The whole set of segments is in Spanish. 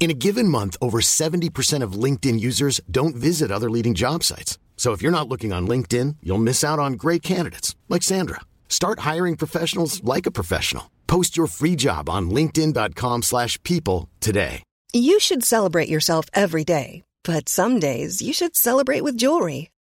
In a given month, over 70% of LinkedIn users don't visit other leading job sites. So if you're not looking on LinkedIn, you'll miss out on great candidates like Sandra. Start hiring professionals like a professional. Post your free job on linkedin.com/people today. You should celebrate yourself every day, but some days you should celebrate with jewelry.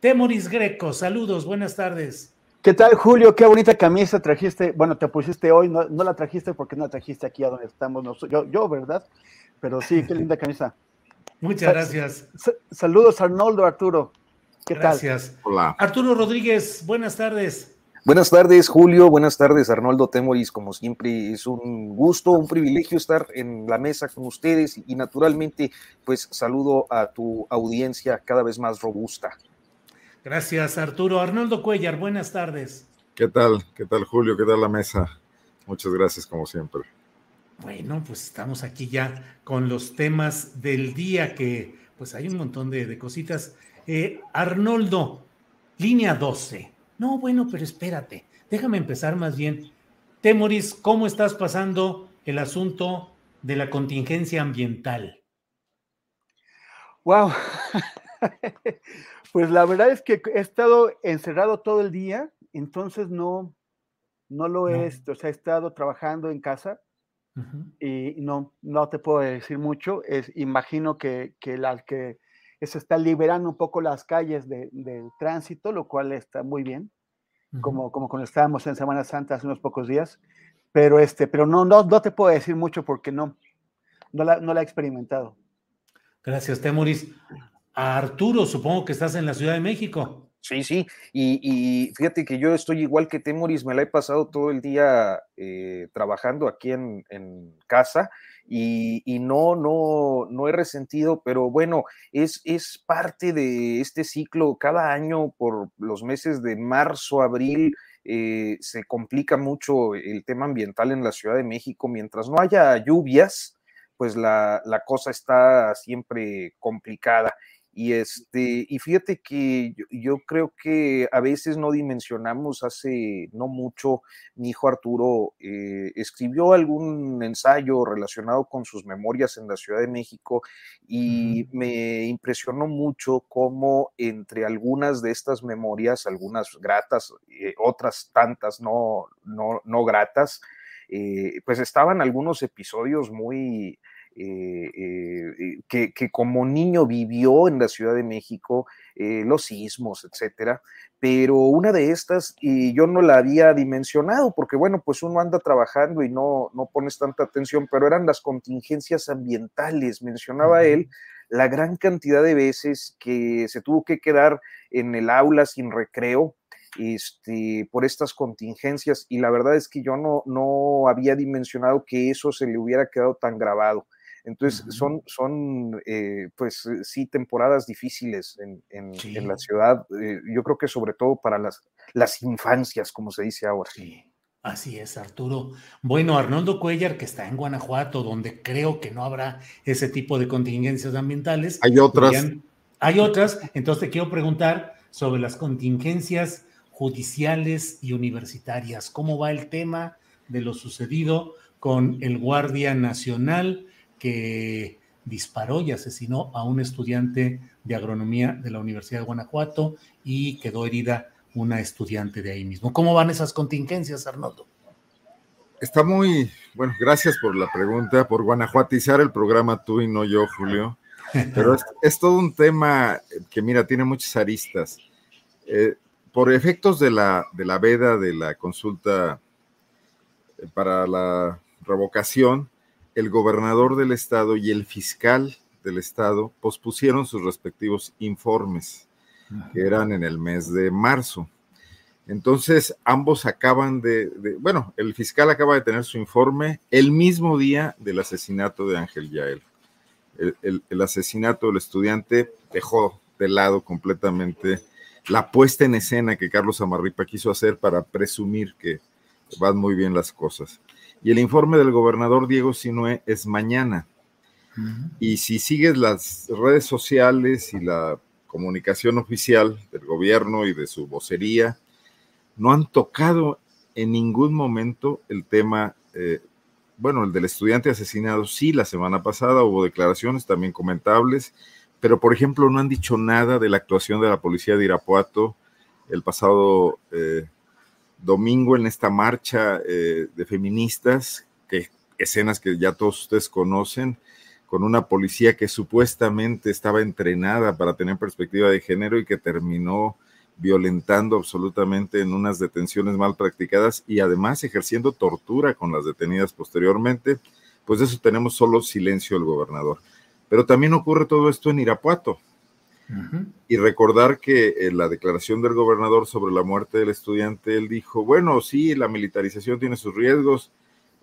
Temoris Greco, saludos, buenas tardes. ¿Qué tal, Julio? Qué bonita camisa trajiste. Bueno, te pusiste hoy, no, no la trajiste porque no la trajiste aquí a donde estamos. yo, yo, ¿verdad? Pero sí, qué linda camisa. Muchas Sa- gracias. sa- saludos, Arnoldo, Arturo. ¿Qué Gracias. Hola. Arturo Rodríguez, buenas tardes. Buenas tardes, Julio. Buenas tardes, Arnoldo Temoris. Como siempre, es un gusto, un privilegio estar en la mesa con ustedes y, naturalmente, pues saludo a tu audiencia cada vez más robusta. Gracias, Arturo. Arnoldo Cuellar, buenas tardes. ¿Qué tal? ¿Qué tal, Julio? ¿Qué tal la mesa? Muchas gracias, como siempre. Bueno, pues estamos aquí ya con los temas del día, que pues hay un montón de, de cositas. Eh, Arnoldo, línea 12. No, bueno, pero espérate, déjame empezar más bien. Temoris, ¿cómo estás pasando el asunto de la contingencia ambiental? Wow. pues la verdad es que he estado encerrado todo el día, entonces no, no lo he, No. este, o sea, he estado trabajando en casa y no, no te puedo decir mucho. Es, imagino que, que, la, que se está liberando un poco las calles de- del tránsito, lo cual está muy bien, como, como cuando estábamos en Semana Santa hace unos pocos días. Pero, este, pero no, no, no te puedo decir mucho porque no, no la, no la he experimentado. Gracias, Temoris. Arturo, supongo que estás en la Ciudad de México. Sí, sí, y, fíjate que yo estoy igual que Temoris, me la he pasado todo el día eh, trabajando aquí en, casa y, no, no, no he resentido, pero bueno, es, parte de este ciclo. Cada año por los meses de marzo, abril, eh, se complica mucho el tema ambiental en la Ciudad de México. Mientras no haya lluvias, pues la cosa está siempre complicada. Y este, y fíjate que yo, yo creo que a veces no dimensionamos, hace no mucho, mi hijo Arturo eh, escribió algún ensayo relacionado con sus memorias en la Ciudad de México y me impresionó mucho cómo entre algunas de estas memorias, algunas gratas, eh, otras tantas no, no, no gratas, eh, pues estaban algunos episodios muy, eh, eh, que, que, como niño vivió en la Ciudad de México, eh, los sismos, etcétera. Pero una de estas y yo no la había dimensionado, porque bueno, pues uno anda trabajando y no, no pones tanta atención, pero eran las contingencias ambientales. Mencionaba uh -huh. él la gran cantidad de veces que se tuvo que quedar en el aula sin recreo, este, por estas contingencias y la verdad es que yo no, no había dimensionado que eso se le hubiera quedado tan grabado. Entonces, uh -huh. son, son eh, pues sí, temporadas difíciles en, en, sí. en la ciudad. Eh, yo creo que sobre todo para las, las infancias, como se dice ahora. Sí. Así es, Arturo. Bueno, Arnoldo Cuellar, que está en Guanajuato, donde creo que no habrá ese tipo de contingencias ambientales. Hay otras. Hay otras. Entonces te quiero preguntar sobre las contingencias judiciales y universitarias. ¿Cómo va el tema de lo sucedido con el Guardia Nacional que disparó y asesinó a un estudiante de agronomía de la Universidad de Guanajuato y quedó herida una estudiante de ahí mismo? ¿Cómo van esas contingencias, Arnoldo? Está muy, bueno, gracias por la pregunta, por guanajuatizar el programa tú y no yo, Julio. Pero es, es todo un tema que, mira, tiene muchas aristas. Eh, por efectos de la, de la veda de la consulta eh, para la revocación, el gobernador del estado y el fiscal del estado pospusieron sus respectivos informes, que eran en el mes de marzo. Entonces, ambos acaban de, bueno, el fiscal acaba de tener su informe el mismo día del asesinato de Ángel Yael. El, asesinato del estudiante dejó de lado completamente la puesta en escena que Carlos Amarripa quiso hacer para presumir que van muy bien las cosas. Y el informe del gobernador Diego Sinué es mañana. Y si sigues las redes sociales y la comunicación oficial del gobierno y de su vocería, no han tocado en ningún momento el tema, eh, bueno, el del estudiante asesinado, sí, la semana pasada hubo declaraciones también comentables, pero por ejemplo no han dicho nada de la actuación de la policía de Irapuato el pasado eh, domingo en esta marcha eh, de feministas, escenas que ya todos ustedes conocen, con una policía que supuestamente estaba entrenada para tener perspectiva de género y que terminó violentando absolutamente en unas detenciones mal practicadas y además ejerciendo tortura con las detenidas posteriormente, pues de eso tenemos solo silencio el gobernador. Pero también ocurre todo esto en Irapuato. Y recordar que en la declaración del gobernador sobre la muerte del estudiante, él dijo, bueno, sí, la militarización tiene sus riesgos,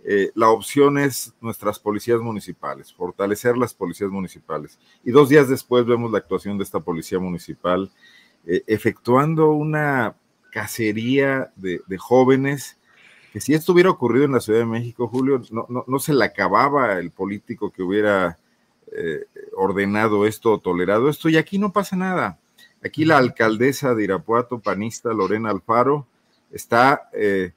eh, la opción es nuestras policías municipales, fortalecer las policías municipales. Y dos días después vemos la actuación de esta policía municipal eh, efectuando una cacería de, jóvenes, que si esto hubiera ocurrido en la Ciudad de México, Julio, no, se le acababa el político que hubiera eh, ordenado esto o tolerado esto, y aquí no pasa nada. Aquí la alcaldesa de Irapuato, panista Lorena Alfaro, está, eh,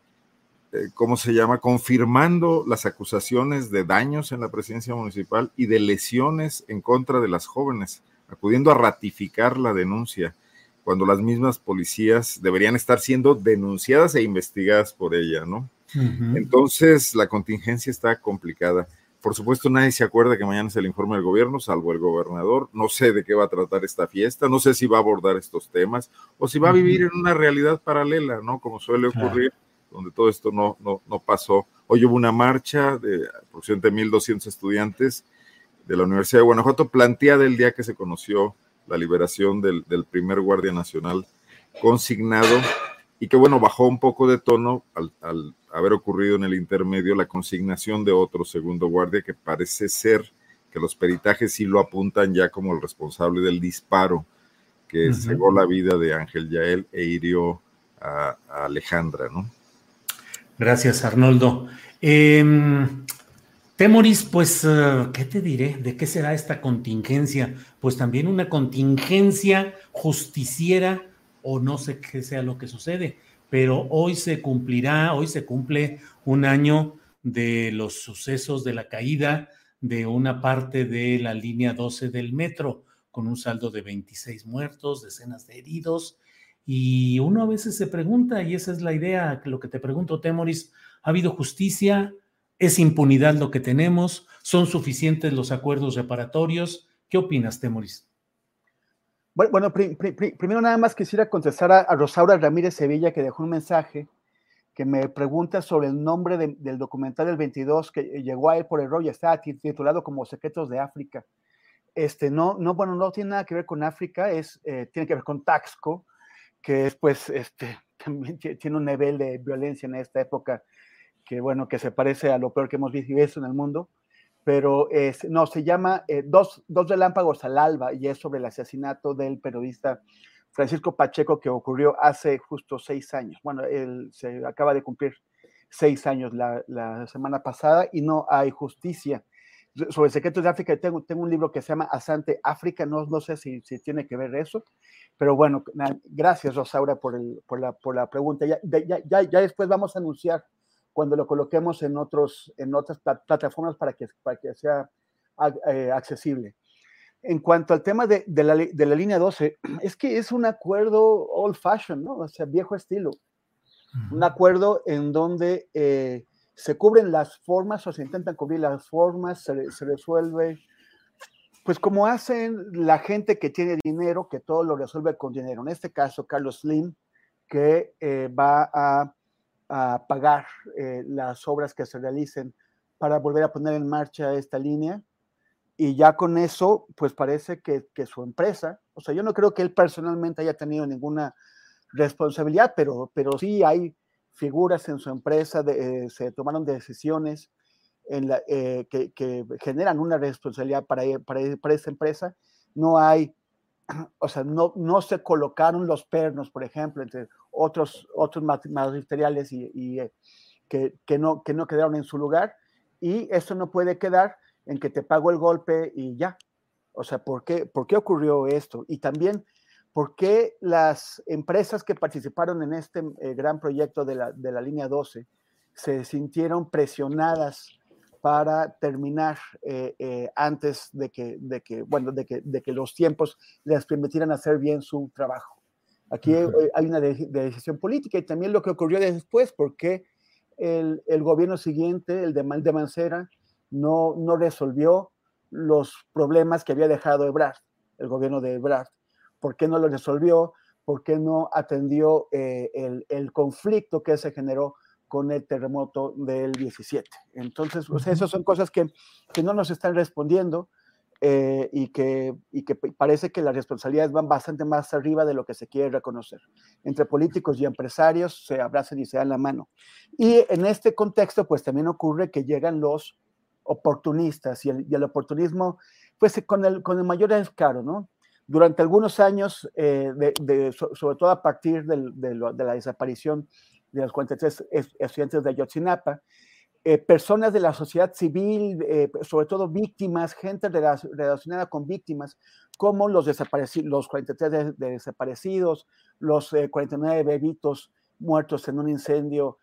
¿cómo se llama?, confirmando las acusaciones de daños en la presidencia municipal y de lesiones en contra de las jóvenes, acudiendo a ratificar la denuncia cuando las mismas policías deberían estar siendo denunciadas e investigadas por ella, ¿no? Entonces, la contingencia está complicada. Por supuesto, nadie se acuerda que mañana es el informe del gobierno, salvo el gobernador. No sé de qué va a tratar esta fiesta, no sé si va a abordar estos temas o si va a vivir en una realidad paralela, ¿no? Como suele ocurrir, donde todo esto no, no, no pasó. Hoy hubo una marcha de aproximadamente 1.200 estudiantes de la Universidad de Guanajuato, planteada el día que se conoció la liberación del, primer guardia nacional consignado y que bueno, bajó un poco de tono al, haber ocurrido en el intermedio la consignación de otro segundo guardia que parece ser que los peritajes sí lo apuntan ya como el responsable del disparo que cegó la vida de Ángel Yael e hirió a, Alejandra, ¿no? Gracias, Arnoldo. Em, Temoris, pues, eh, ¿qué te diré? ¿De qué será esta contingencia? Pues también una contingencia justiciera o no sé qué sea lo que sucede, pero hoy se cumplirá, hoy se cumple un año de los sucesos de la caída de una parte de la línea 12 del metro, con un saldo de 26 muertos, decenas de heridos, y uno a veces se pregunta, y esa es la idea, lo que te pregunto, Temoris, ¿ha habido justicia? ¿Es impunidad lo que tenemos? ¿Son suficientes los acuerdos reparatorios? ¿Qué opinas, Temoris? Bueno, primero nada más quisiera contestar a, Rosaura Ramírez Sevilla que dejó un mensaje que me pregunta sobre el nombre del documental del 22 que llegó a él por error y está titulado como Secretos de África. Este, no, no, bueno, no tiene nada que ver con África, es, eh, tiene que ver con Taxco, que es pues, este, también tiene un nivel de violencia en esta época que bueno, que se parece a lo peor que hemos visto en el mundo, pero es, no, se llama eh, dos, dos relámpagos al alba y es sobre el asesinato del periodista Francisco Pacheco que ocurrió hace justo seis años. Bueno, él se acaba de cumplir seis años la, la semana pasada y no hay justicia. Sobre secretos de África, tengo, tengo un libro que se llama Asante África, no, no sé si, si tiene que ver eso, pero bueno, gracias Rosaura por, el, por, la, por la pregunta. Ya, ya, ya, ya después vamos a anunciar cuando lo coloquemos en, otros, en otras plataformas para que, para que sea eh, accesible. En cuanto al tema de, de, la, de, la, línea 12, es que es un acuerdo old fashion, ¿no? O sea, viejo estilo. Un acuerdo en donde eh, se cubren las formas o se intentan cubrir las formas, se, se, resuelve, pues como hacen la gente que tiene dinero, que todo lo resuelve con dinero. En este caso, Carlos Slim, que eh, va a, pagar eh, las obras que se realicen para volver a poner en marcha esta línea. Y ya con eso, pues parece que, que su empresa, o sea, yo no creo que él personalmente haya tenido ninguna responsabilidad, pero, pero sí hay figuras en su empresa, de, eh, se tomaron decisiones en la, eh, que, que, generan una responsabilidad para, para, para, esa empresa. No hay, o sea, no, no se colocaron los pernos, por ejemplo, entre otros, otros materiales y, eh, que, que, no, que no quedaron en su lugar. Y eso no puede quedar en que te pago el golpe y ya. O sea, ¿por qué, ¿por qué ocurrió esto? Y también ¿Por qué las empresas que participaron en este eh, gran proyecto de la, de la, línea 12 se sintieron presionadas para terminar eh, eh, antes de que, de, que, bueno, de, que, de que los tiempos les permitieran hacer bien su trabajo? Aquí hay una de, decisión política y también lo que ocurrió después, porque el, el gobierno siguiente, el de, de Mancera, no, no resolvió los problemas que había dejado Ebrard, el gobierno de Ebrard. Por qué no lo resolvió, por qué no atendió eh, el, el, conflicto que se generó con el terremoto del 17. Entonces, pues, esas son cosas que, que, no nos están respondiendo eh, y, que, y que parece que las responsabilidades van bastante más arriba de lo que se quiere reconocer. Entre políticos y empresarios se abrazan y se dan la mano. Y en este contexto, pues también ocurre que llegan los oportunistas y el, y el oportunismo, pues con el, con el mayor descaro, ¿no? Durante algunos años, eh, de, sobre todo a partir de, la desaparición de los 43 estudiantes de Ayotzinapa, eh, personas de la sociedad civil, eh, sobre todo víctimas, gente relacionada con víctimas, como los, los 43 desaparecidos, los 49 bebitos muertos en un incendio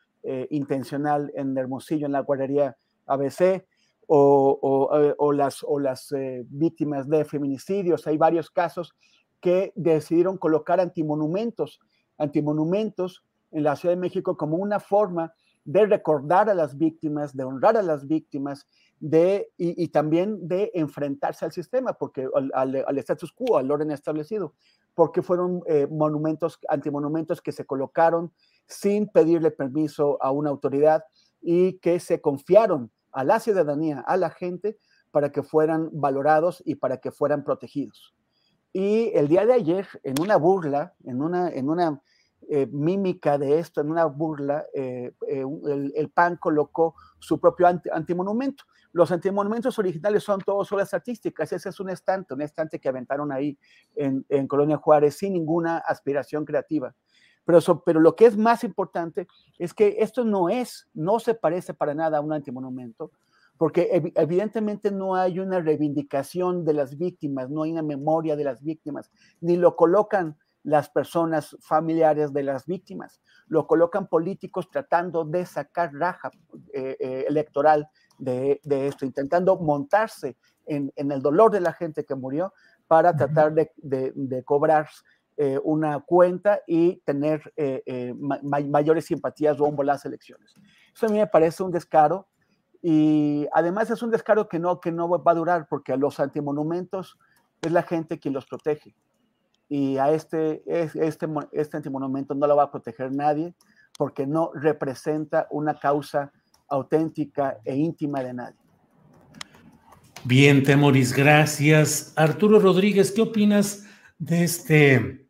intencional en Hermosillo, en la guardería ABC, o, eh, o, las, o las eh, víctimas de feminicidios. Hay varios casos que decidieron colocar antimonumentos, antimonumentos en la Ciudad de México como una forma de recordar a las víctimas, de honrar a las víctimas, de, y, también de enfrentarse al sistema, porque al, al, status quo, al orden establecido, porque fueron eh, monumentos, antimonumentos que se colocaron sin pedirle permiso a una autoridad y que se confiaron a la ciudadanía, a la gente, para que fueran valorados y para que fueran protegidos. Y el día de ayer, en una burla, en una, en una eh, mímica de esto, en una burla, eh, eh, el, PAN colocó su propio antimonumento. Los antimonumentos originales son todos obras artísticas. Ese es un estante, un estante que aventaron ahí en, Colonia Juárez sin ninguna aspiración creativa. Pero, pero lo que es más importante es que esto no es, no se parece para nada a un antimonumento, porque evidentemente no hay una reivindicación de las víctimas, no hay una memoria de las víctimas, ni lo colocan las personas familiares de las víctimas, lo colocan políticos tratando de sacar raja eh, eh, electoral de, de, esto, intentando montarse en, en, el dolor de la gente que murió para tratar de, de, de cobrar eh, una cuenta y tener eh, eh, mayores simpatías rumbo a las elecciones. Eso a mí me parece un descaro y además es un descaro que no, que no va a durar porque a los antimonumentos es la gente quien los protege y a este, este, este antimonumento no lo va a proteger nadie porque no representa una causa auténtica e íntima de nadie. Bien, Temoris, gracias. Arturo Rodríguez, ¿qué opinas de este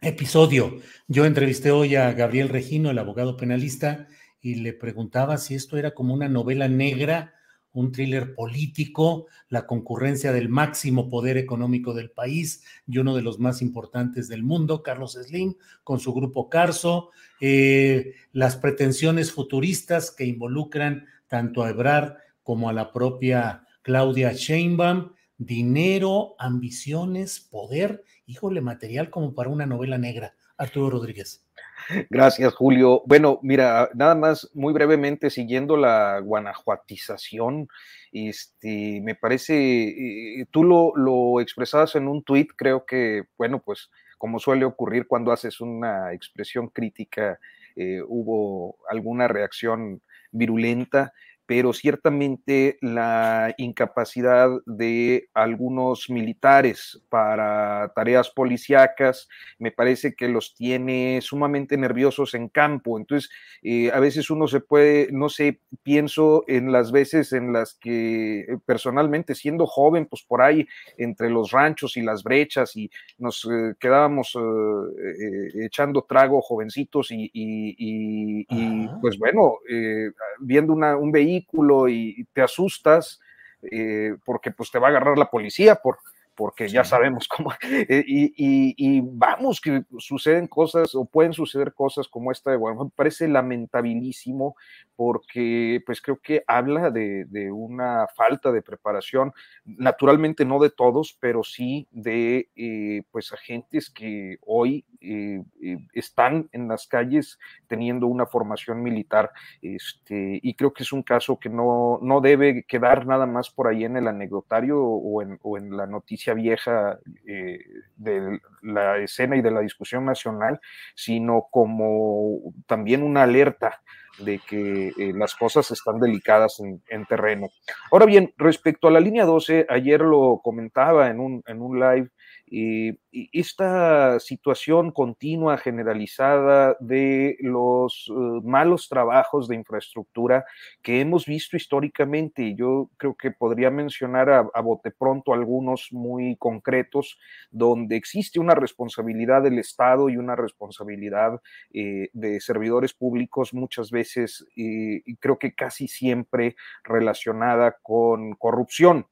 episodio. Yo entrevisté hoy a Gabriel Regino, el abogado penalista, y le preguntaba si esto era como una novela negra, un thriller político, la concurrencia del máximo poder económico del país y uno de los más importantes del mundo, Carlos Slim, con su grupo Carso, eh, las pretensiones futuristas que involucran tanto a Ebrard como a la propia Claudia Sheinbaum, dinero, ambiciones, poder híjole, material como para una novela negra. Arturo Rodríguez. Gracias, Julio. Bueno, mira, nada más muy brevemente, siguiendo la guanajuatización, este, me parece, eh, tú lo, lo, expresabas en un tuit, creo que, bueno, pues como suele ocurrir cuando haces una expresión crítica, eh, hubo alguna reacción virulenta pero ciertamente la incapacidad de algunos militares para tareas policíacas me parece que los tiene sumamente nerviosos en campo. Entonces, eh, a veces uno se puede, no sé, pienso en las veces en las que eh, personalmente siendo joven, pues por ahí entre los ranchos y las brechas y nos eh, quedábamos echando trago jovencitos y, y pues bueno, viendo una, un vehículo y te asustas eh, porque pues te va a agarrar la policía por, porque ya sabemos cómo, eh, y, vamos, que suceden cosas o pueden suceder cosas como esta de Guanajuato, me parece lamentabilísimo porque pues creo que habla de, una falta de preparación, naturalmente no de todos, pero sí de eh, pues agentes que hoy eh, están en las calles teniendo una formación militar, este, y creo que es un caso que no, no debe quedar nada más por ahí en el anecdotario o en, o en la noticia vieja eh, de la escena y de la discusión nacional, sino como también una alerta de que eh, las cosas están delicadas en, terreno. Ahora bien, respecto a la línea 12, ayer lo comentaba en un, en un live, y esta situación continua, generalizada de los eh, malos trabajos de infraestructura que hemos visto históricamente, yo creo que podría mencionar a, bote pronto algunos muy concretos, donde existe una responsabilidad del Estado y una responsabilidad eh, de servidores públicos, muchas veces, eh, creo que casi siempre relacionada con corrupción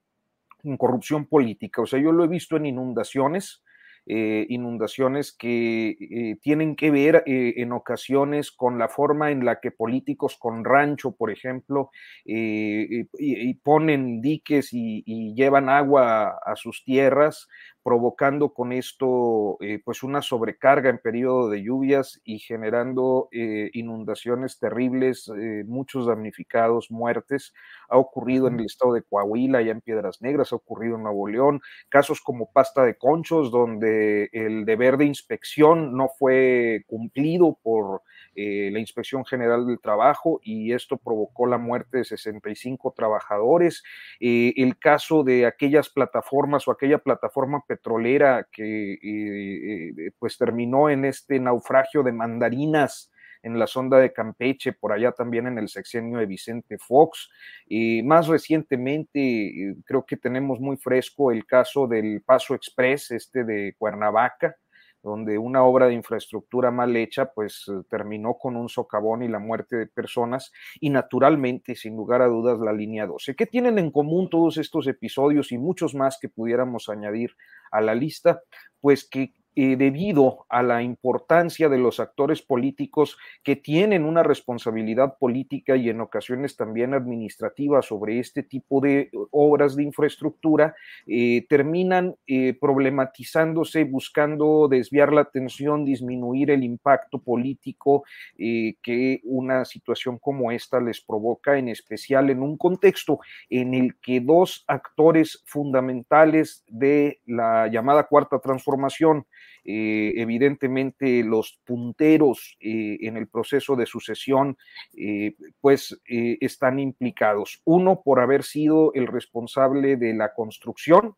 corrupción política. O sea, yo lo he visto en inundaciones, eh, inundaciones que eh, tienen que ver eh, en ocasiones con la forma en la que políticos con rancho, por ejemplo, y, ponen diques y, llevan agua a sus tierras, provocando con esto pues una sobrecarga en periodo de lluvias y generando inundaciones terribles, muchos damnificados, muertes. Ha ocurrido en el estado de Coahuila, ya en Piedras Negras, ha ocurrido en Nuevo León, casos como pasta de conchos, donde el deber de inspección no fue cumplido por eh, la Inspección General del Trabajo y esto provocó la muerte de 65 trabajadores. Eh, el caso de aquellas plataformas o aquella plataforma petrolera que eh, pues terminó en este naufragio de mandarinas en la sonda de Campeche, por allá también en el sexenio de Vicente Fox. Y más recientemente, eh, creo que tenemos muy fresco el caso del Paso Express, este de Cuernavaca, donde una obra de infraestructura mal hecha, pues eh, terminó con un socavón y la muerte de personas, y naturalmente, sin lugar a dudas, la línea 12. ¿Qué tienen en común todos estos episodios y muchos más que pudiéramos añadir a la lista? Pues que eh, debido a la importancia de los actores políticos que tienen una responsabilidad política y en ocasiones también administrativa sobre este tipo de obras de infraestructura, eh, terminan eh, problematizándose, buscando desviar la atención, disminuir el impacto político que una situación como esta les provoca, en especial en un contexto en el que dos actores fundamentales de la llamada cuarta transformación, eh, evidentemente los punteros eh, en el proceso de sucesión, eh, pues están implicados. Uno por haber sido el responsable de la construcción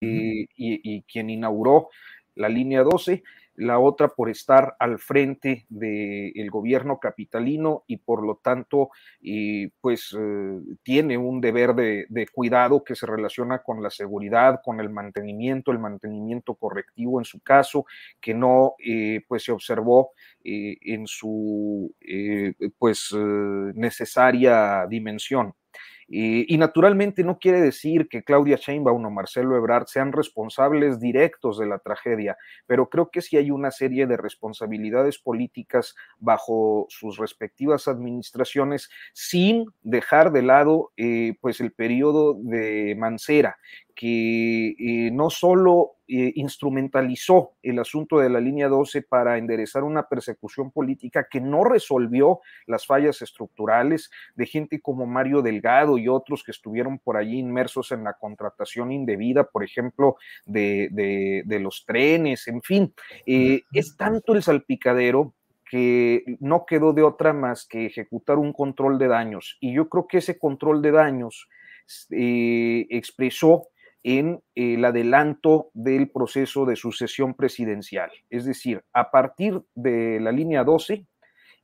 y, quien inauguró la línea 12 la otra por estar al frente del gobierno capitalino y por lo tanto pues eh, tiene un deber de, cuidado que se relaciona con la seguridad, con el mantenimiento, el mantenimiento correctivo en su caso, que no eh, pues se observó eh, en su pues necesaria dimensión. Y, naturalmente no quiere decir que Claudia Sheinbaum o Marcelo Ebrard sean responsables directos de la tragedia, pero creo que sí hay una serie de responsabilidades políticas bajo sus respectivas administraciones sin dejar de lado eh, pues el periodo de Mancera, que eh, no solo eh, instrumentalizó el asunto de la línea 12 para enderezar una persecución política que no resolvió las fallas estructurales de gente como Mario Delgado y otros que estuvieron por allí inmersos en la contratación indebida, por ejemplo, de, los trenes, en fin. Eh, es tanto el salpicadero que no quedó de otra más que ejecutar un control de daños. Y yo creo que ese control de daños expresó en el adelanto del proceso de sucesión presidencial. Es decir, a partir de la línea 12,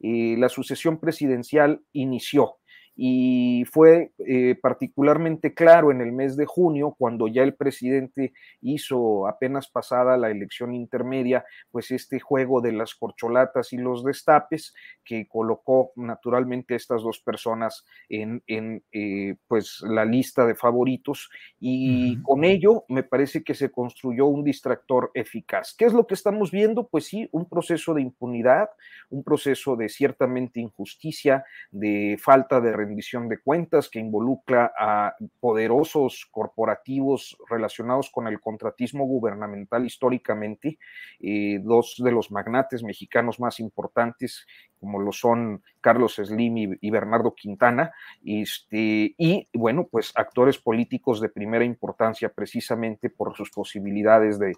eh, la sucesión presidencial inició y fue eh, particularmente claro en el mes de junio, cuando ya el presidente hizo apenas pasada la elección intermedia, pues este juego de las corcholatas y los destapes, que colocó naturalmente a estas dos personas en, en eh, pues la lista de favoritos, y con ello me parece que se construyó un distractor eficaz. ¿Qué es lo que estamos viendo? Pues sí, un proceso de impunidad, un proceso de ciertamente injusticia, de falta de rendición de cuentas que involucra a poderosos corporativos relacionados con el contratismo gubernamental históricamente, eh, dos de los magnates mexicanos más importantes, como lo son Carlos Slim y, Bernardo Quintana, este, y bueno, pues actores políticos de primera importancia precisamente por sus posibilidades de,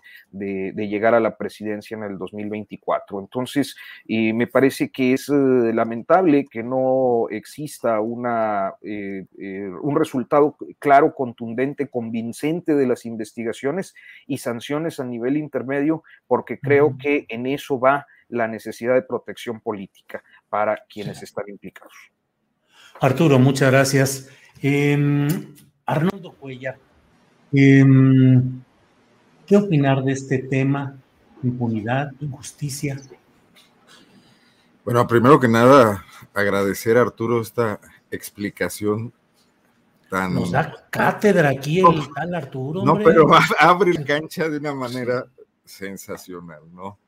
llegar a la presidencia en el 2024. Entonces, eh, me parece que es eh, lamentable que no exista una, eh, un resultado claro, contundente, convincente de las investigaciones y sanciones a nivel intermedio, porque creo que en eso va la necesidad de protección política para quienes están implicados. Arturo, muchas gracias. Em, Arnoldo Cuellar, em, ¿qué opinar de este tema? Impunidad, injusticia. Bueno, primero que nada, agradecer a Arturo esta explicación tan. Nos da cátedra aquí el tal Arturo. No, pero abre el cancha de una manera sensacional, ¿no?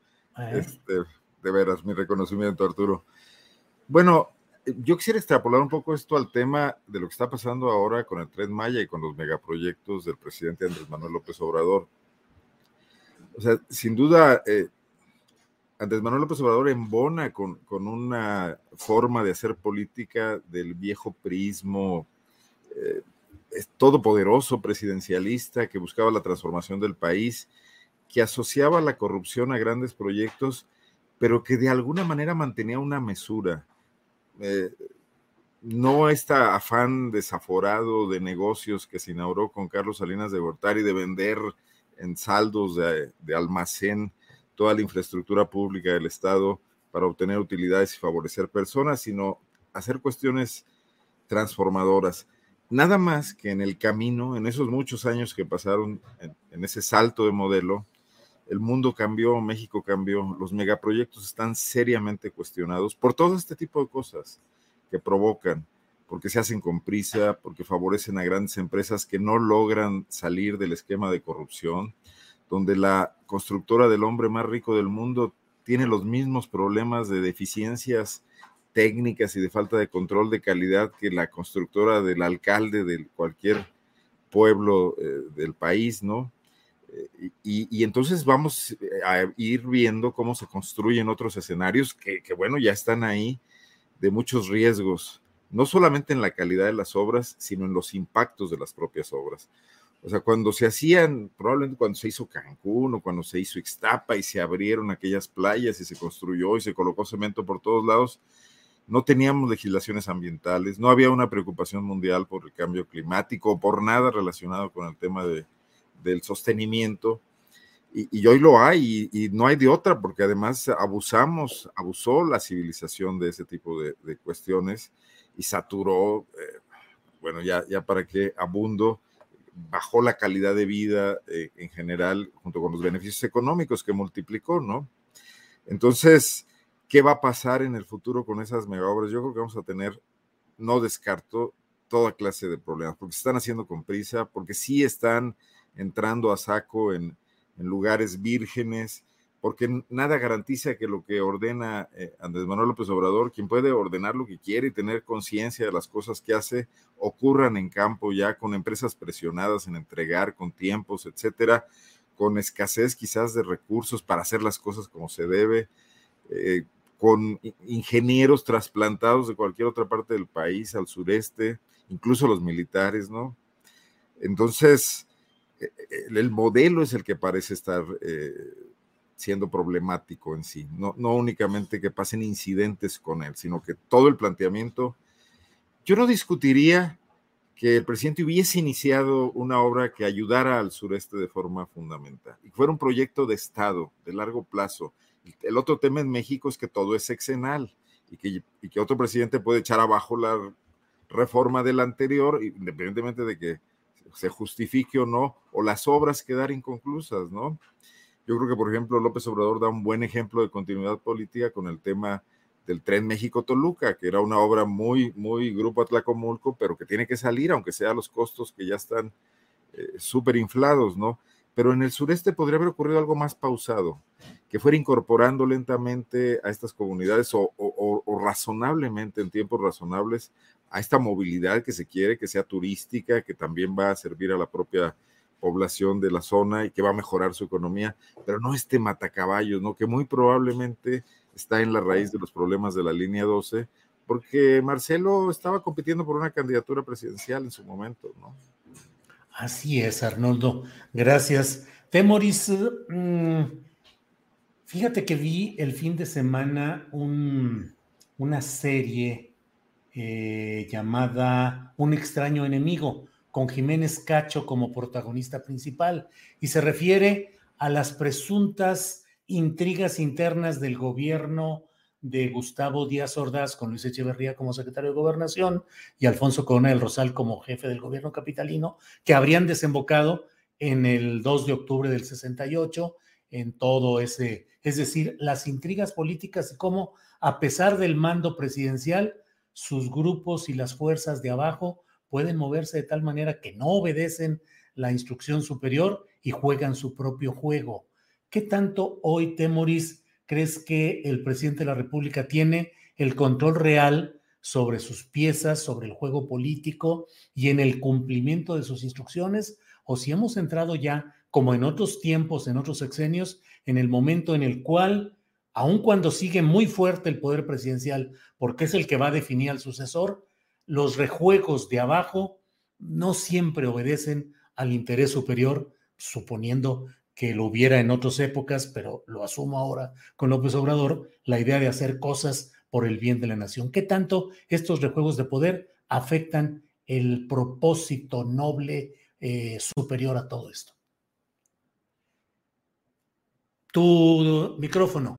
Este, de veras, mi reconocimiento, Arturo. Bueno, yo quisiera extrapolar un poco esto al tema de lo que está pasando ahora con el Tren Maya y con los megaproyectos del presidente Andrés Manuel López Obrador. O sea, sin duda, eh, Andrés Manuel López Obrador embona con, con, una forma de hacer política del viejo prismo eh, todopoderoso presidencialista que buscaba la transformación del país que asociaba la corrupción a grandes proyectos, pero que de alguna manera mantenía una mesura. Eh, no este afán desaforado de negocios que se inauguró con Carlos Salinas de Gortari de vender en saldos de, de almacén toda la infraestructura pública del Estado para obtener utilidades y favorecer personas, sino hacer cuestiones transformadoras. Nada más que en el camino, en esos muchos años que pasaron en ese salto de modelo, el mundo cambió, México cambió, los megaproyectos están seriamente cuestionados por todo este tipo de cosas que provocan, porque se hacen con prisa, porque favorecen a grandes empresas que no logran salir del esquema de corrupción, donde la constructora del hombre más rico del mundo tiene los mismos problemas de deficiencias técnicas y de falta de control de calidad que la constructora del alcalde de cualquier pueblo eh, del país, ¿no? Y, entonces vamos eh, a ir viendo cómo se construyen otros escenarios que, bueno, ya están ahí de muchos riesgos, no solamente en la calidad de las obras, sino en los impactos de las propias obras. O sea, cuando se hacían, probablemente cuando se hizo Cancún o cuando se hizo Ixtapa y se abrieron aquellas playas y se construyó y se colocó cemento por todos lados, no teníamos legislaciones ambientales, no había una preocupación mundial por el cambio climático o por nada relacionado con el tema de, del sostenimiento. Y, hoy lo hay y, no hay de otra, porque además abusamos, abusó la civilización de ese tipo de, cuestiones y saturó, eh, bueno, ya, ya para qué abundo, bajó la calidad de vida eh, en general junto con los beneficios económicos que multiplicó, ¿no? Entonces, ¿qué va a pasar en el futuro con esas mega obras? Yo creo que vamos a tener, no descarto, toda clase de problemas, porque se están haciendo con prisa, porque sí están entrando a saco en, lugares vírgenes, porque nada garantiza que lo que ordena eh, Andrés Manuel López Obrador, quien puede ordenar lo que quiere y tener conciencia de las cosas que hace, ocurran en campo ya con empresas presionadas en entregar con tiempos, etcétera, con escasez quizás de recursos para hacer las cosas como se debe, eh, con ingenieros trasplantados de cualquier otra parte del país al sureste, incluso los militares, ¿no? Entonces, el modelo es el que parece estar eh, siendo problemático en sí. No, no únicamente que pasen incidentes con él, sino que todo el planteamiento. Yo no discutiría que el presidente hubiese iniciado una obra que ayudara al sureste de forma fundamental y fuera un proyecto de Estado de largo plazo. El otro tema en México es que todo es sexenal y que, y que otro presidente puede echar abajo la reforma del anterior, independientemente de que se justifique o no, o las obras quedar inconclusas, ¿no? Yo creo que, por ejemplo, López Obrador da un buen ejemplo de continuidad política con el tema del tren México-Toluca, que era una obra muy, muy grupo Atlacomulco, pero que tiene que salir, aunque sea los costos que ya están eh, súper inflados, ¿no? Pero en el sureste podría haber ocurrido algo más pausado, que fuera incorporando lentamente a estas comunidades o razonablemente, en tiempos razonables, a esta movilidad que se quiere, que sea turística, que también va a servir a la propia población de la zona y que va a mejorar su economía, pero no este matacaballos, ¿no? Que muy probablemente está en la raíz de los problemas de la línea 12, porque Marcelo estaba compitiendo por una candidatura presidencial en su momento, ¿no? Así es, Arnoldo. Gracias. Temoris, mm, fíjate que vi el fin de semana una serie eh, llamada Un extraño enemigo con Jiménez Cacho como protagonista principal y se refiere a las presuntas intrigas internas del gobierno de Gustavo Díaz Ordaz con Luis Echeverría como secretario de Gobernación y Alfonso Corona del Rosal como jefe del gobierno capitalino, que habrían desembocado en el 2 de octubre del 68 en todo ese, es decir, las intrigas políticas y cómo, a pesar del mando presidencial, sus grupos y las fuerzas de abajo pueden moverse de tal manera que no obedecen la instrucción superior y juegan su propio juego. ¿Qué tanto hoy, Temoris, crees que el presidente de la República tiene el control real sobre sus piezas, sobre el juego político y en el cumplimiento de sus instrucciones? ¿O si hemos entrado ya, como en otros tiempos, en otros sexenios, en el momento en el cual, aun cuando sigue muy fuerte el poder presidencial, porque es el que va a definir al sucesor, los rejuegos de abajo no siempre obedecen al interés superior, suponiendo que lo hubiera en otras épocas, pero lo asumo ahora con López Obrador, la idea de hacer cosas por el bien de la nación. ¿Qué tanto estos rejuegos de poder afectan el propósito noble eh, superior a todo esto? Tu micrófono.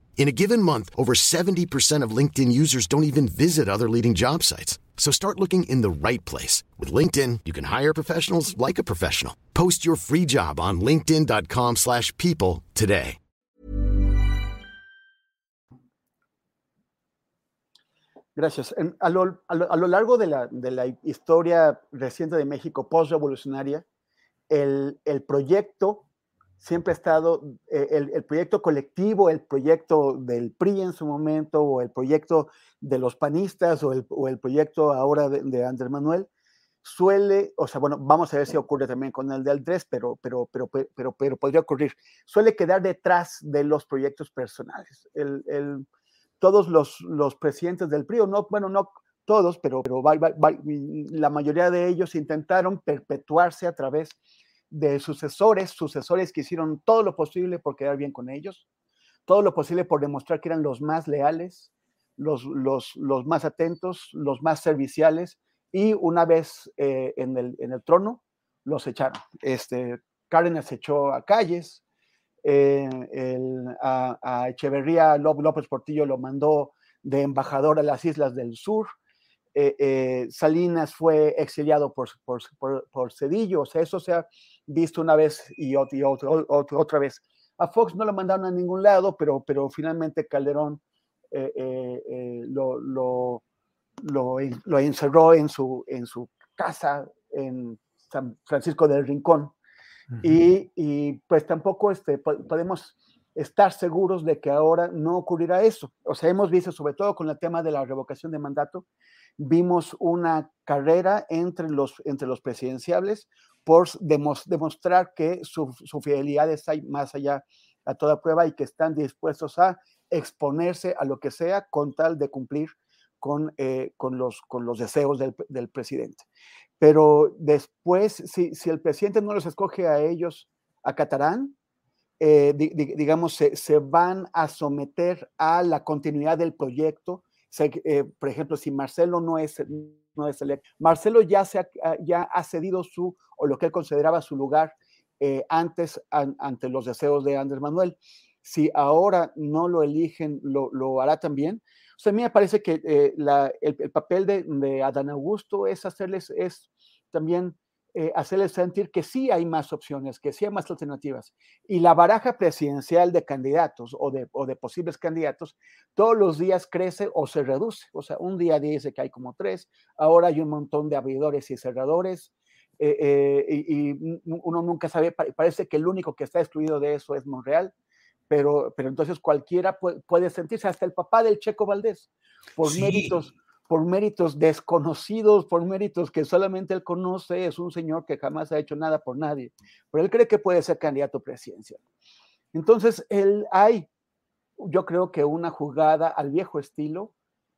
In a given month, over 70% of LinkedIn users don't even visit other leading job sites. So start looking in the right place. With LinkedIn, you can hire professionals like a professional. Post your free job on linkedin.com slash people today. Gracias. En, a, lo, a, lo, a, lo, largo de la, de la historia reciente de México post-revolucionaria, el, el proyecto siempre ha estado eh, el, el, proyecto colectivo, el proyecto del PRI en su momento, o el proyecto de los panistas, o el, o el proyecto ahora de, de, Andrés Manuel, suele, o sea, bueno, vamos a ver si ocurre también con el del 3, pero, pero, pero, pero, pero, podría ocurrir, suele quedar detrás de los proyectos personales. El, el, todos los, los presidentes del PRI, o no, bueno, no todos, pero, pero la mayoría de ellos intentaron perpetuarse a través de sucesores, sucesores que hicieron todo lo posible por quedar bien con ellos, todo lo posible por demostrar que eran los más leales, los, los, los más atentos, los más serviciales, y una vez eh, en, el, en, el, trono, los echaron. Este, Cárdenas echó a Calles, eh, el, a, Echeverría López Portillo lo mandó de embajador a las islas del sur, eh, Salinas fue exiliado por, por, por, Cedillo, o sea, eso se ha visto una vez y, otra, y otra vez. A Fox no lo mandaron a ningún lado, pero, pero finalmente Calderón lo, lo, lo, encerró en su, en su casa en San Francisco del Rincón. y, y, pues tampoco este, podemos estar seguros de que ahora no ocurrirá eso. O sea, hemos visto, sobre todo con el tema de la revocación de mandato, vimos una carrera entre los, entre los presidenciables por demostrar que su, fidelidad está más allá a toda prueba y que están dispuestos a exponerse a lo que sea con tal de cumplir con, eh, con, los, con los deseos del, presidente. Pero después, si, si, el presidente no los escoge a ellos, acatarán, eh, digamos, se, se, van a someter a la continuidad del proyecto. Eh, por ejemplo, si Marcelo no es, no es electo, Marcelo ya, se ha, ah, ya ha cedido su, o lo que él consideraba su lugar eh, antes ante los deseos de Andrés Manuel. Si ahora no lo eligen, lo, lo hará también. O sea, a mí me parece que la, el, el, papel de, de Adán Augusto es hacerles, es también eh, hacerles sentir que sí hay más opciones, que sí hay más alternativas. Y la baraja presidencial de candidatos o de, o de posibles candidatos todos los días crece o se reduce. O sea, un día dice que hay como tres, ahora hay un montón de abridores y cerradores. Eh, eh, y, uno nunca sabe, parece que el único que está excluido de eso es Monreal, pero, pero entonces cualquiera puede, sentirse, hasta el papá del Checo Valdés, por méritos por méritos desconocidos, por méritos que solamente él conoce, es un señor que jamás ha hecho nada por nadie, pero él cree que puede ser candidato presidencial. Entonces, él hay, yo creo que una jugada al viejo estilo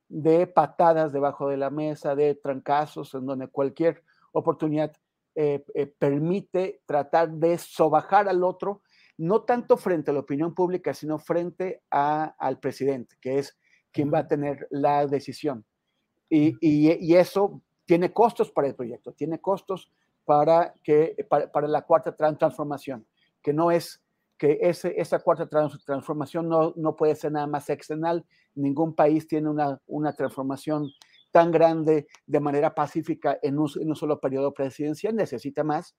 de patadas debajo de la mesa, de trancazos, en donde cualquier oportunidad eh, eh, permite tratar de sobajar al otro, no tanto frente a la opinión pública, sino frente al presidente, que es quien va a tener la decisión. Y, eso tiene costos para el proyecto, tiene costos para, que, para, la cuarta transformación, que no es que esa cuarta transformación no, no, puede ser nada más exenal. Ningún país tiene una, una transformación tan grande de manera pacífica en un, en un solo periodo presidencial, necesita más.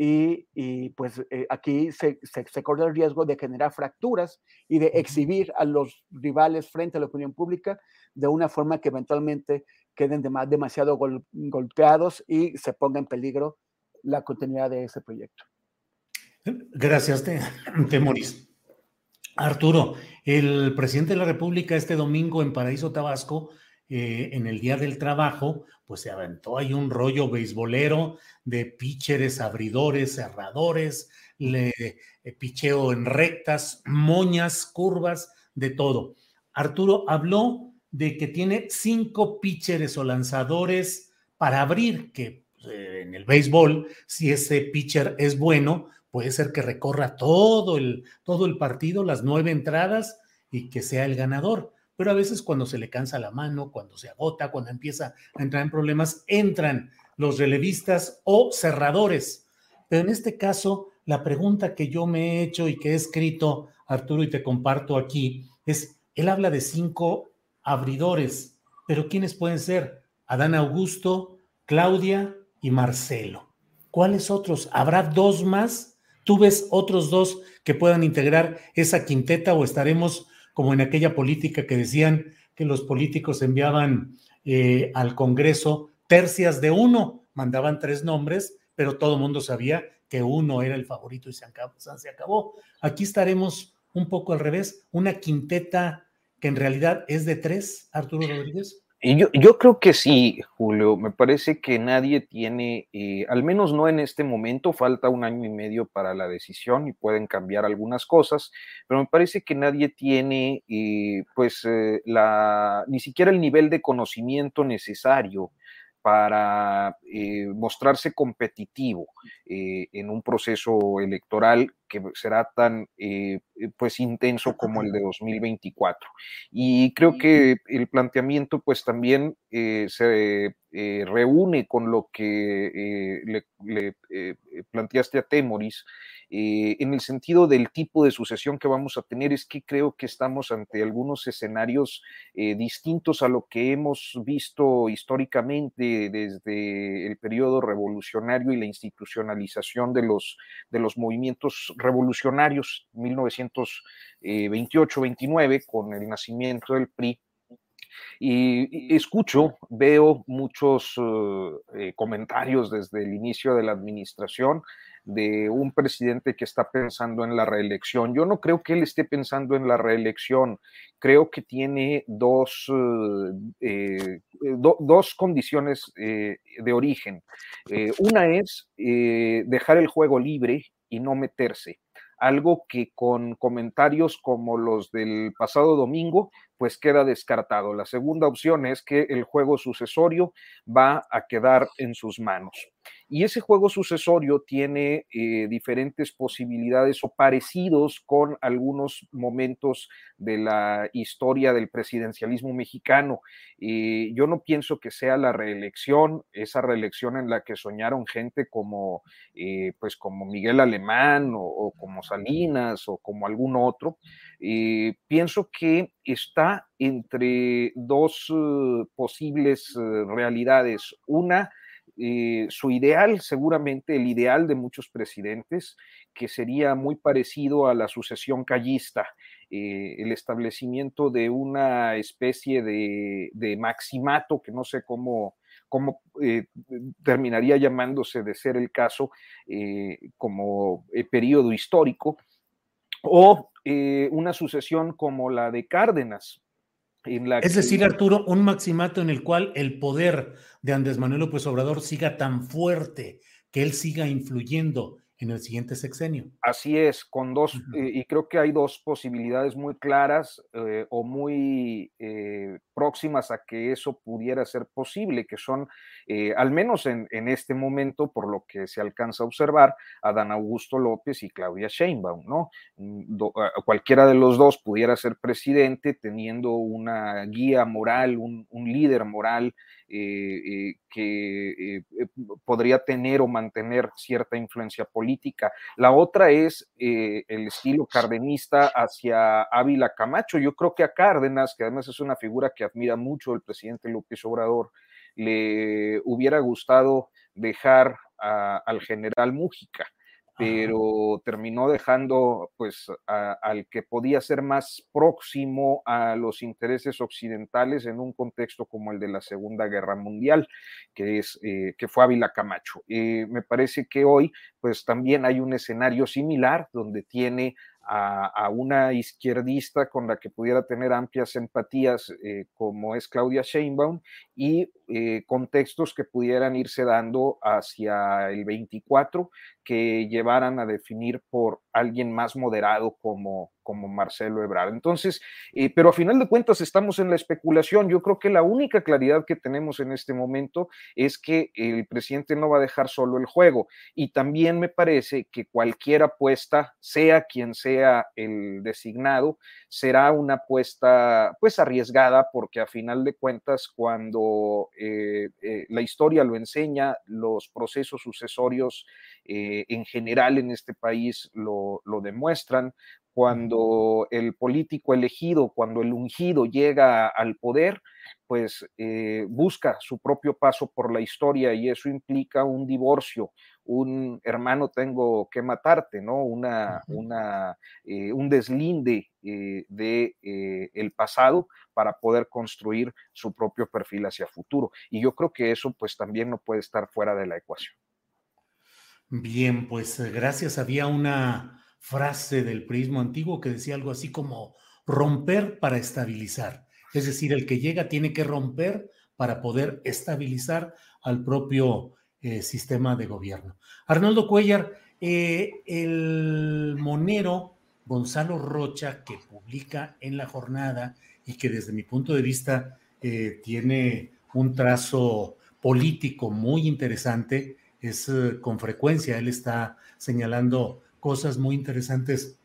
Y, y pues eh, aquí se, se, se, corre el riesgo de generar fracturas y de exhibir a los rivales frente a la opinión pública de una forma que eventualmente queden demasiado golpeados y se ponga en peligro la continuidad de ese proyecto. Gracias, Temoris. Arturo, el presidente de la República este domingo en Paraíso Tabasco, eh, en el Día del Trabajo, pues se aventó ahí un rollo beisbolero de pitchers, abridores, cerradores, le, eh, picheo en rectas, moñas, curvas, de todo. Arturo habló de que tiene cinco pitchers o lanzadores para abrir, que eh, en el béisbol, si ese pitcher es bueno, puede ser que recorra todo el, todo el partido, las nueve entradas y que sea el ganador. Pero a veces cuando se le cansa la mano, cuando se agota, cuando empieza a entrar en problemas, entran los relevistas o cerradores. Pero en este caso, la pregunta que yo me he hecho y que he escrito, Arturo, y te comparto aquí, es, él habla de cinco abridores. Pero ¿quiénes pueden ser? Adán Augusto, Claudia y Marcelo. ¿Cuáles otros? ¿Habrá dos más? ¿Tú ves otros dos que puedan integrar esa quinteta o estaremos como en aquella política que decían que los políticos enviaban eh, al Congreso tercias de uno, mandaban tres nombres, pero todo el mundo sabía que uno era el favorito y se acabó, se acabó. Aquí estaremos un poco al revés, una quinteta que en realidad es de tres, Arturo Rodríguez? Yo, yo creo que sí, Julio. Me parece que nadie tiene, eh, al menos no en este momento, falta un año y medio para la decisión y pueden cambiar algunas cosas, pero me parece que nadie tiene, eh, pues, eh, la, ni siquiera el nivel de conocimiento necesario para mostrarse competitivo en un proceso electoral que será tan eh, pues intenso como el de 2024. Y creo que el planteamiento pues también se reúne con lo que le, le planteaste a Temoris eh, en el sentido del tipo de sucesión que vamos a tener, es que creo que estamos ante algunos escenarios eh, distintos a lo que hemos visto históricamente desde el periodo revolucionario y la institucionalización de los, de los movimientos revolucionarios 1928-29 con el nacimiento del PRI y, escucho, veo muchos eh, comentarios desde el inicio de la administración de un presidente que está pensando en la reelección. Yo no creo que él esté pensando en la reelección. Creo que tiene dos, eh, eh, dos condiciones eh, de origen. una es dejar el juego libre y no meterse algo que con comentarios como los del pasado domingo, pues queda descartado. La segunda opción es que el juego sucesorio va a quedar en sus manos. Y ese juego sucesorio tiene eh, diferentes posibilidades o parecidos con algunos momentos de la historia del presidencialismo mexicano. Eh, yo no pienso que sea la reelección, esa reelección en la que soñaron gente como, eh, pues como Miguel Alemán o, como Salinas o como algún otro. pienso que está entre dos posibles realidades. Una, eh, su ideal, seguramente el ideal de muchos presidentes, que sería muy parecido a la sucesión callista, eh, el establecimiento de una especie de, maximato, que no sé cómo, cómo eh, terminaría llamándose de ser el caso como periodo histórico, o una sucesión como la de Cárdenas, es decir, Arturo, un maximato en el cual el poder de Andrés Manuel López Obrador siga tan fuerte, que él siga influyendo en el siguiente sexenio. Así es, con dos, eh, y creo que hay dos posibilidades muy claras eh, o muy eh, próximas a que eso pudiera ser posible, que son, al menos en, este momento, por lo que se alcanza a observar, Adán Augusto López y Claudia Sheinbaum, ¿no? Mm, cualquiera de los dos pudiera ser presidente teniendo una guía moral, un, un líder moral que podría tener o mantener cierta influencia política La otra es eh, el estilo cardenista hacia Ávila Camacho. Yo creo que a Cárdenas, que además es una figura que admira mucho el presidente López Obrador, le hubiera gustado dejar al general Mújica pero terminó dejando pues al que podía ser más próximo a los intereses occidentales en un contexto como el de la Segunda Guerra Mundial, que es eh, que fue Ávila Camacho. Eh, me parece que hoy pues también hay un escenario similar donde tiene a, una izquierdista con la que pudiera tener amplias empatías, eh, como es Claudia Sheinbaum, y eh, contextos que pudieran irse dando hacia el 24, que llevaran a definir por alguien más moderado como, como Marcelo Ebrard. Entonces, eh, pero a final de cuentas estamos en la especulación. Yo creo que la única claridad que tenemos en este momento es que el presidente no va a dejar solo el juego. Y también me parece que cualquier apuesta, sea quien sea el designado, será una apuesta pues arriesgada porque a final de cuentas cuando eh, eh, la historia lo enseña, los procesos sucesorios en general en este país lo, lo demuestran, cuando el político elegido, cuando el ungido llega al poder, pues eh, busca su propio paso por la historia y eso implica un divorcio, un hermano tengo que matarte, ¿no? Una, una eh, un deslinde eh, de el pasado para poder construir su propio perfil hacia futuro. Y yo creo que eso pues también no puede estar fuera de la ecuación. Bien, pues gracias. Había una frase del prismo antiguo que decía algo así como romper para estabilizar. Es decir, el que llega tiene que romper para poder estabilizar al propio eh, sistema de gobierno. Arnoldo Cuellar, eh, el monero Gonzalo Rocha, que publica en la jornada y que desde mi punto de vista eh, tiene un trazo político muy interesante, es con frecuencia, él está señalando cosas muy interesantes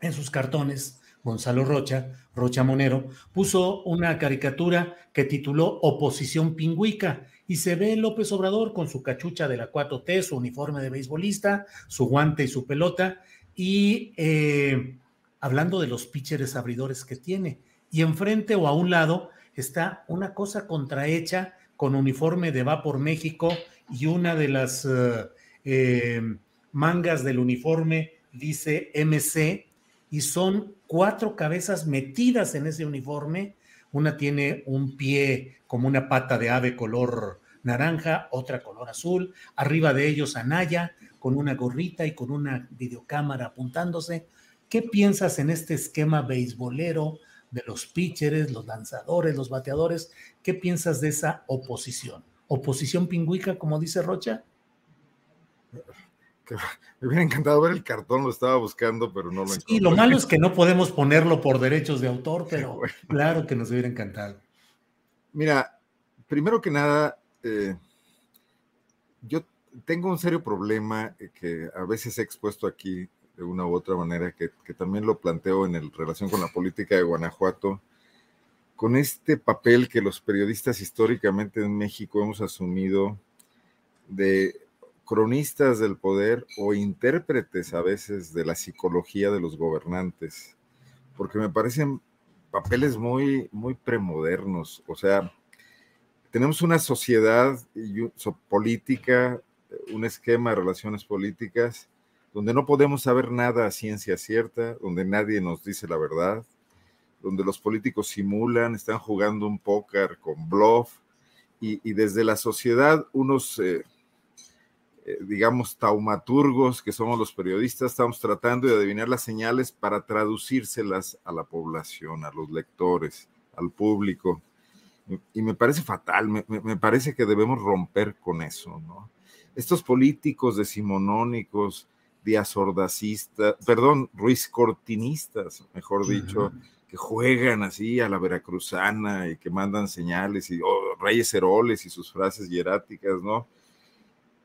en sus cartones, Gonzalo Rocha, Rocha Monero, puso una caricatura que tituló Oposición Pingüica y se ve López Obrador con su cachucha de la 4T, su uniforme de beisbolista, su guante y su pelota y eh, hablando de los pitchers abridores que tiene. Y enfrente o a un lado está una cosa contrahecha con uniforme de Va por México y una de las eh, eh, mangas del uniforme dice MC y son cuatro cabezas metidas en ese uniforme. Una tiene un pie como una pata de ave color naranja, otra color azul. Arriba de ellos Anaya con una gorrita y con una videocámara apuntándose. ¿Qué piensas en este esquema beisbolero de los pitchers, los lanzadores, los bateadores? ¿Qué piensas de esa oposición? ¿Oposición pingüica, como dice Rocha? Me hubiera encantado ver el cartón, lo estaba buscando, pero no lo encontré. Y lo malo es que no podemos ponerlo por derechos de autor, pero claro que nos hubiera encantado. Mira, primero que nada, eh, yo tengo un serio problema que a veces he expuesto aquí de una u otra manera, que, también lo planteo en el, relación con la política de Guanajuato, con este papel que los periodistas históricamente en México hemos asumido de cronistas del poder o intérpretes a veces de la psicología de los gobernantes, porque me parecen papeles muy, muy premodernos. O sea, tenemos una sociedad política, un esquema de relaciones políticas donde no podemos saber nada a ciencia cierta, donde nadie nos dice la verdad, donde los políticos simulan, están jugando un póker con bluff, y, desde la sociedad unos, eh, eh, digamos, taumaturgos que somos los periodistas, estamos tratando de adivinar las señales para traducírselas a la población, a los lectores, al público. Y me parece fatal, me, me parece que debemos romper con eso, ¿no? Estos políticos decimonónicos, diazordacistas, perdón, Ruiz Cortinistas, mejor dicho, que juegan así a la veracruzana y que mandan señales y oh, Reyes Heroles y sus frases hieráticas, ¿no?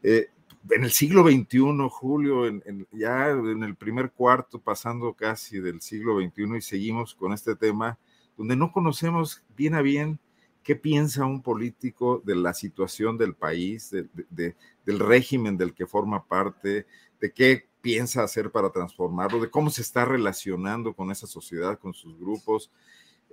Eh, en el siglo XXI, Julio, ya en el primer cuarto, pasando casi del siglo XXI y seguimos con este tema, donde no conocemos bien a bien qué piensa un político de la situación del país, del régimen del que forma parte, de qué piensa hacer para transformarlo, de cómo se está relacionando con esa sociedad, con sus grupos.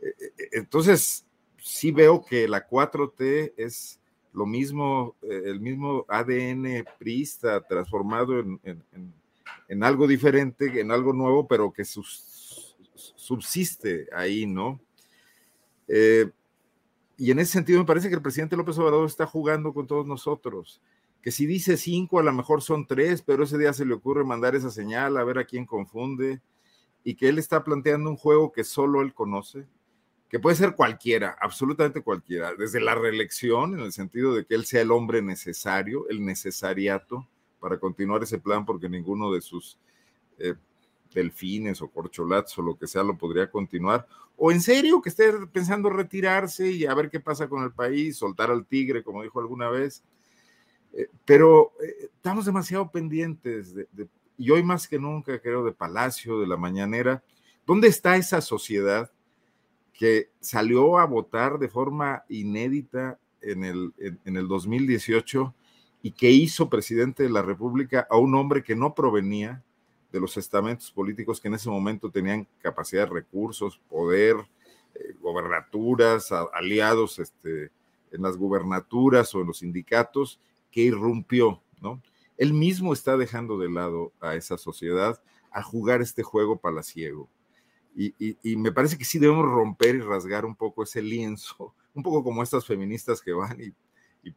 Eh, eh, entonces, sí veo que la 4T es lo mismo, el mismo ADN priista transformado en, algo diferente, en algo nuevo, pero que subsiste ahí, ¿no? y en ese sentido me parece que el presidente López Obrador está jugando con todos nosotros que si dice cinco, a lo mejor son tres, pero ese día se le ocurre mandar esa señal a ver a quién confunde, y que él está planteando un juego que solo él conoce, que puede ser cualquiera, absolutamente cualquiera, desde la reelección, en el sentido de que él sea el hombre necesario, el necesariato para continuar ese plan, porque ninguno de sus eh, delfines o corcholatos o lo que sea lo podría continuar, o en serio que esté pensando retirarse y a ver qué pasa con el país, soltar al tigre, como dijo alguna vez eh, pero eh, estamos demasiado pendientes, y hoy más que nunca, creo, de Palacio, de la Mañanera. ¿Dónde está esa sociedad que salió a votar de forma inédita en el, en, el 2018 y que hizo presidente de la República a un hombre que no provenía de los estamentos políticos que en ese momento tenían capacidad, recursos, poder, eh, gobernaturas, aliados este, en las gubernaturas o en los sindicatos, que irrumpió, ¿no? Él mismo está dejando de lado a esa sociedad a jugar este juego palaciego. Y, me parece que sí debemos romper y rasgar un poco ese lienzo, un poco como estas feministas que van y,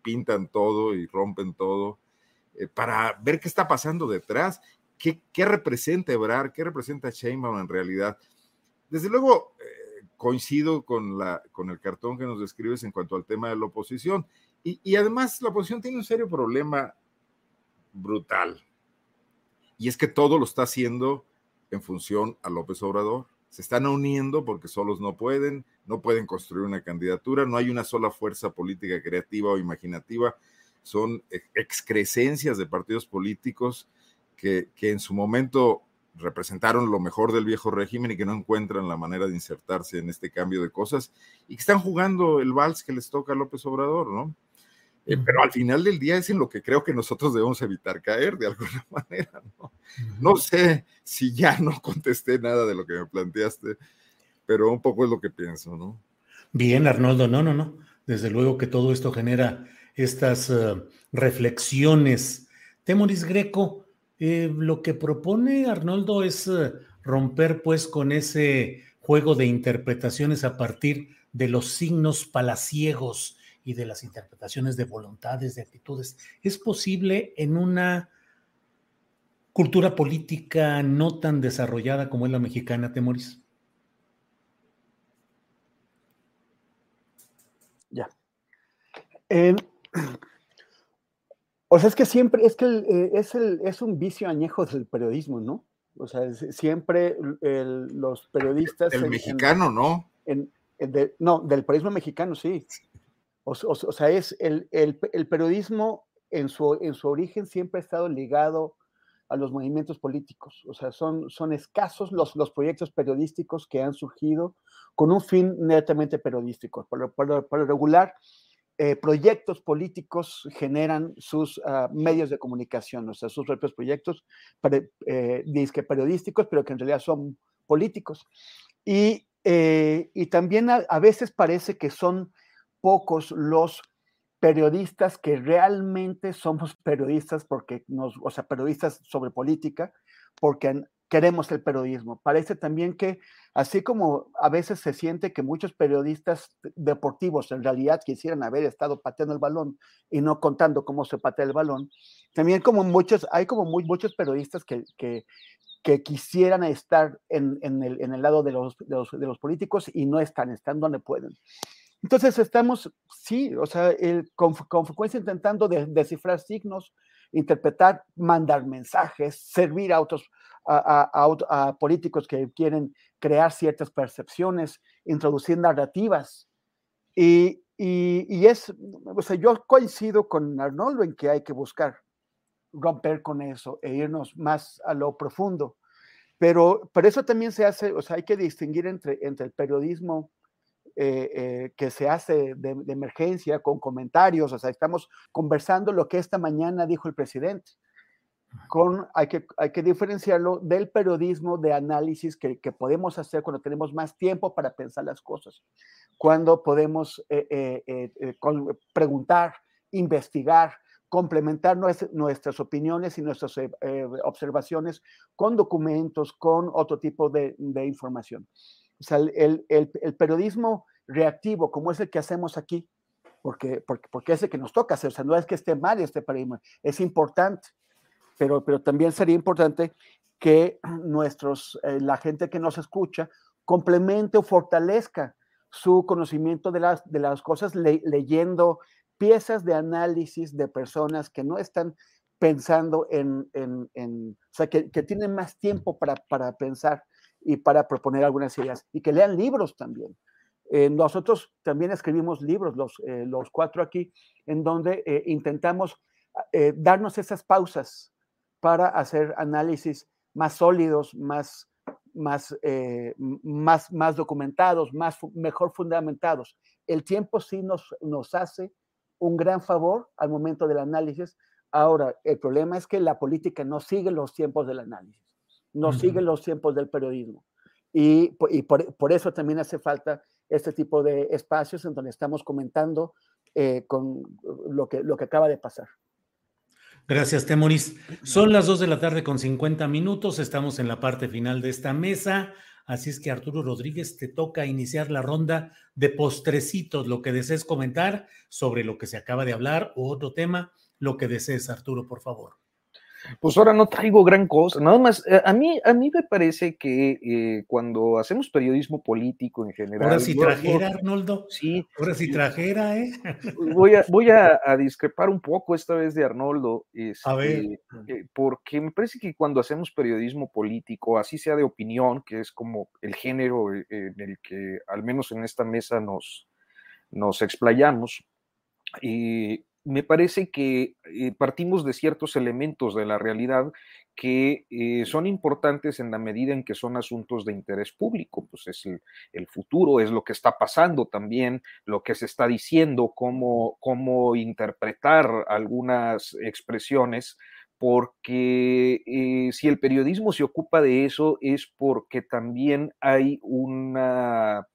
pintan todo y rompen todo, eh, para ver qué está pasando detrás, qué, qué representa Ebrar, qué representa Sheinbaum en realidad. Desde luego, eh, coincido con, la, con el cartón que nos describes en cuanto al tema de la oposición. Y, además la oposición tiene un serio problema brutal. Y es que todo lo está haciendo en función a López Obrador. Se están uniendo porque solos no pueden, no pueden construir una candidatura, no hay una sola fuerza política creativa o imaginativa, son excrescencias de partidos políticos que, que en su momento representaron lo mejor del viejo régimen y que no encuentran la manera de insertarse en este cambio de cosas y que están jugando el vals que les toca a López Obrador, ¿no? Eh, pero al final del día es en lo que creo que nosotros debemos evitar caer de alguna manera, ¿no? No sé si ya no contesté nada de lo que me planteaste, pero un poco es lo que pienso, ¿no? Bien, Arnoldo, no, no, no. Desde luego que todo esto genera estas uh, reflexiones. Temoris Greco, eh, lo que propone Arnoldo es uh, romper pues con ese juego de interpretaciones a partir de los signos palaciegos y de las interpretaciones de voluntades, de actitudes. ¿Es posible en una cultura política no tan desarrollada como es la mexicana, Temoris? Ya. Eh, o sea, es que siempre, es que el, eh, es, el, es un vicio añejo del periodismo, ¿no? O sea, siempre el, los periodistas... El mexicano, en, ¿no? En, de, no, del periodismo mexicano, sí. O, o, o sea, es el, el, el, periodismo en su, en su origen siempre ha estado ligado a los movimientos políticos. O sea, son, son escasos los, los proyectos periodísticos que han surgido con un fin netamente periodístico. Por, por, por regular, eh, proyectos políticos generan sus uh, medios de comunicación, o sea, sus propios proyectos eh, disque periodísticos, pero que en realidad son políticos. Y, eh, y también a, a veces parece que son pocos los periodistas que realmente somos periodistas porque nos, o sea, periodistas sobre política, porque queremos el periodismo. Parece también que, así como a veces se siente que muchos periodistas deportivos en realidad quisieran haber estado pateando el balón y no contando cómo se patea el balón, también como muchos, hay como muy, muchos periodistas que, que, que quisieran estar en, en, el, en, el, lado de los, de los, de los políticos y no están, están donde pueden. Entonces estamos, sí, o sea, el, con, con, frecuencia intentando de, descifrar signos, interpretar, mandar mensajes, servir a otros, a, a, a, políticos que quieren crear ciertas percepciones, introducir narrativas. Y, y, y, es, o sea, yo coincido con Arnoldo en que hay que buscar romper con eso e irnos más a lo profundo. Pero, pero eso también se hace, o sea, hay que distinguir entre, entre el periodismo eh, eh, que se hace de, de, emergencia con comentarios, o sea, estamos conversando lo que esta mañana dijo el presidente. Con, hay, que, hay que diferenciarlo del periodismo de análisis que, que podemos hacer cuando tenemos más tiempo para pensar las cosas, cuando podemos eh, con, preguntar, investigar, complementar nuestras, nuestras opiniones y nuestras observaciones con documentos, con otro tipo de, de información. O sea, el, el, periodismo reactivo, como es el que hacemos aquí, porque, porque, porque es el que nos toca hacer, o sea, no es que esté mal este periodismo, es importante, pero, pero también sería importante que nuestros, eh, la gente que nos escucha complemente o fortalezca su conocimiento de las, de las cosas le, leyendo piezas de análisis de personas que no están pensando en, en, en o sea, que, que, tienen más tiempo para, para pensar y para proponer algunas ideas y que lean libros también. Eh, nosotros también escribimos libros, los, eh, los cuatro aquí, en donde eh, intentamos eh, darnos esas pausas para hacer análisis más sólidos, más, más, más, más documentados, más, mejor fundamentados. El tiempo sí nos, nos hace un gran favor al momento del análisis. Ahora, el problema es que la política no sigue los tiempos del análisis no uh -huh. siguen los tiempos del periodismo. Y, y por, por, eso también hace falta este tipo de espacios en donde estamos comentando eh, con lo que, lo que acaba de pasar. Gracias, Temoris. Son las 2 de la tarde con 50 minutos. Estamos en la parte final de esta mesa. Así es que Arturo Rodríguez te toca iniciar la ronda de postrecitos, lo que desees comentar sobre lo que se acaba de hablar o otro tema, lo que desees, Arturo, por favor. Pues ahora no traigo gran cosa, nada más, eh, a mí, a mí me parece que eh, cuando hacemos periodismo político en general... Ahora sí trajera, no, Arnoldo. Sí. Ahora sí trajera, ¿eh? Voy a, voy a, a discrepar un poco esta vez de Arnoldo, este, a ver. Eh, porque me parece que cuando hacemos periodismo político, así sea de opinión, que es como el género en el que al menos en esta mesa nos, nos explayamos, y me parece que eh, partimos de ciertos elementos de la realidad que eh, son importantes en la medida en que son asuntos de interés público, pues es el, futuro, es lo que está pasando también, lo que se está diciendo, cómo, cómo interpretar algunas expresiones, porque eh, si el periodismo se ocupa de eso es porque también hay una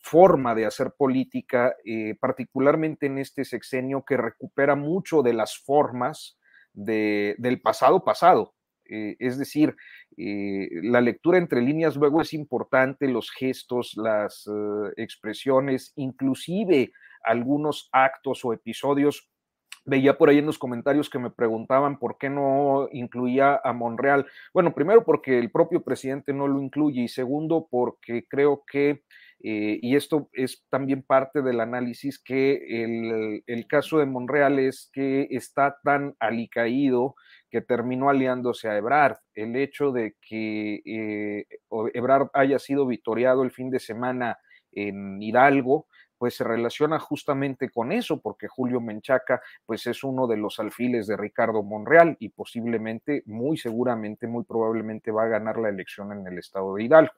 forma de hacer política, eh, particularmente en este sexenio, que recupera mucho de las formas del pasado pasado. Eh, es decir, eh, la lectura entre líneas luego es importante, los gestos, las expresiones, inclusive algunos actos o episodios Veía por ahí en los comentarios que me preguntaban por qué no incluía a Monreal. Bueno, primero porque el propio presidente no lo incluye y segundo porque creo que eh, y esto es también parte del análisis que el, caso de Monreal es que está tan alicaído que terminó aliándose a Ebrard. El hecho de que eh, Ebrard haya sido vitoriado el fin de semana en Hidalgo, pues se relaciona justamente con eso, porque Julio Menchaca, pues es uno de los alfiles de Ricardo Monreal y posiblemente, muy seguramente, muy probablemente va a ganar la elección en el estado de Hidalgo.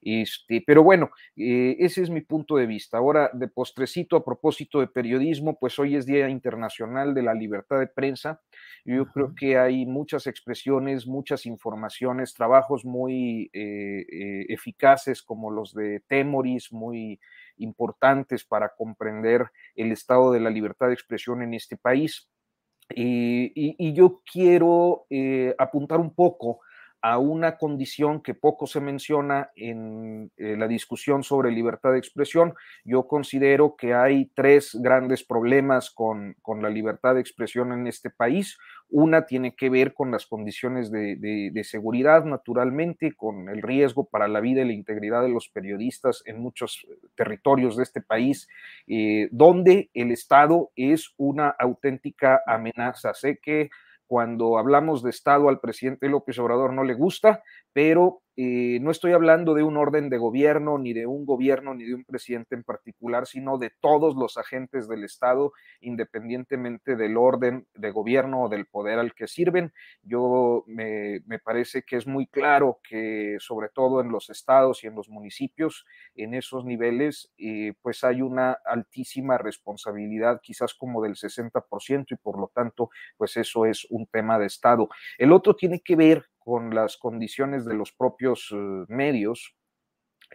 Este, pero bueno, eh, ese es mi punto de vista. Ahora, de postrecito, a propósito de periodismo, pues hoy es Día Internacional de la Libertad de Prensa. Yo creo que hay muchas expresiones, muchas informaciones, trabajos muy eh, eh, eficaces como los de Temoris, muy importantes para comprender el estado de la libertad de expresión en este país. y, yo quiero apuntar un poco a una condición que poco se menciona en eh, la discusión sobre libertad de expresión. Yo considero que hay tres grandes problemas con, la libertad de expresión en este país. Una tiene que ver con las condiciones de, seguridad, naturalmente, con el riesgo para la vida y la integridad de los periodistas en muchos territorios de este país, eh, donde el Estado es una auténtica amenaza. Sé que cuando hablamos de Estado al presidente López Obrador no le gusta, pero eh, no estoy hablando de un orden de gobierno, ni de un gobierno, ni de un presidente en particular, sino de todos los agentes del Estado, independientemente del orden de gobierno o del poder al que sirven. Yo me, parece que es muy claro que sobre todo en los estados y en los municipios, en esos niveles, eh, pues hay una altísima responsabilidad, quizás como del 60%, y por lo tanto, pues eso es un tema de Estado. El otro tiene que ver con las condiciones de los propios eh, medios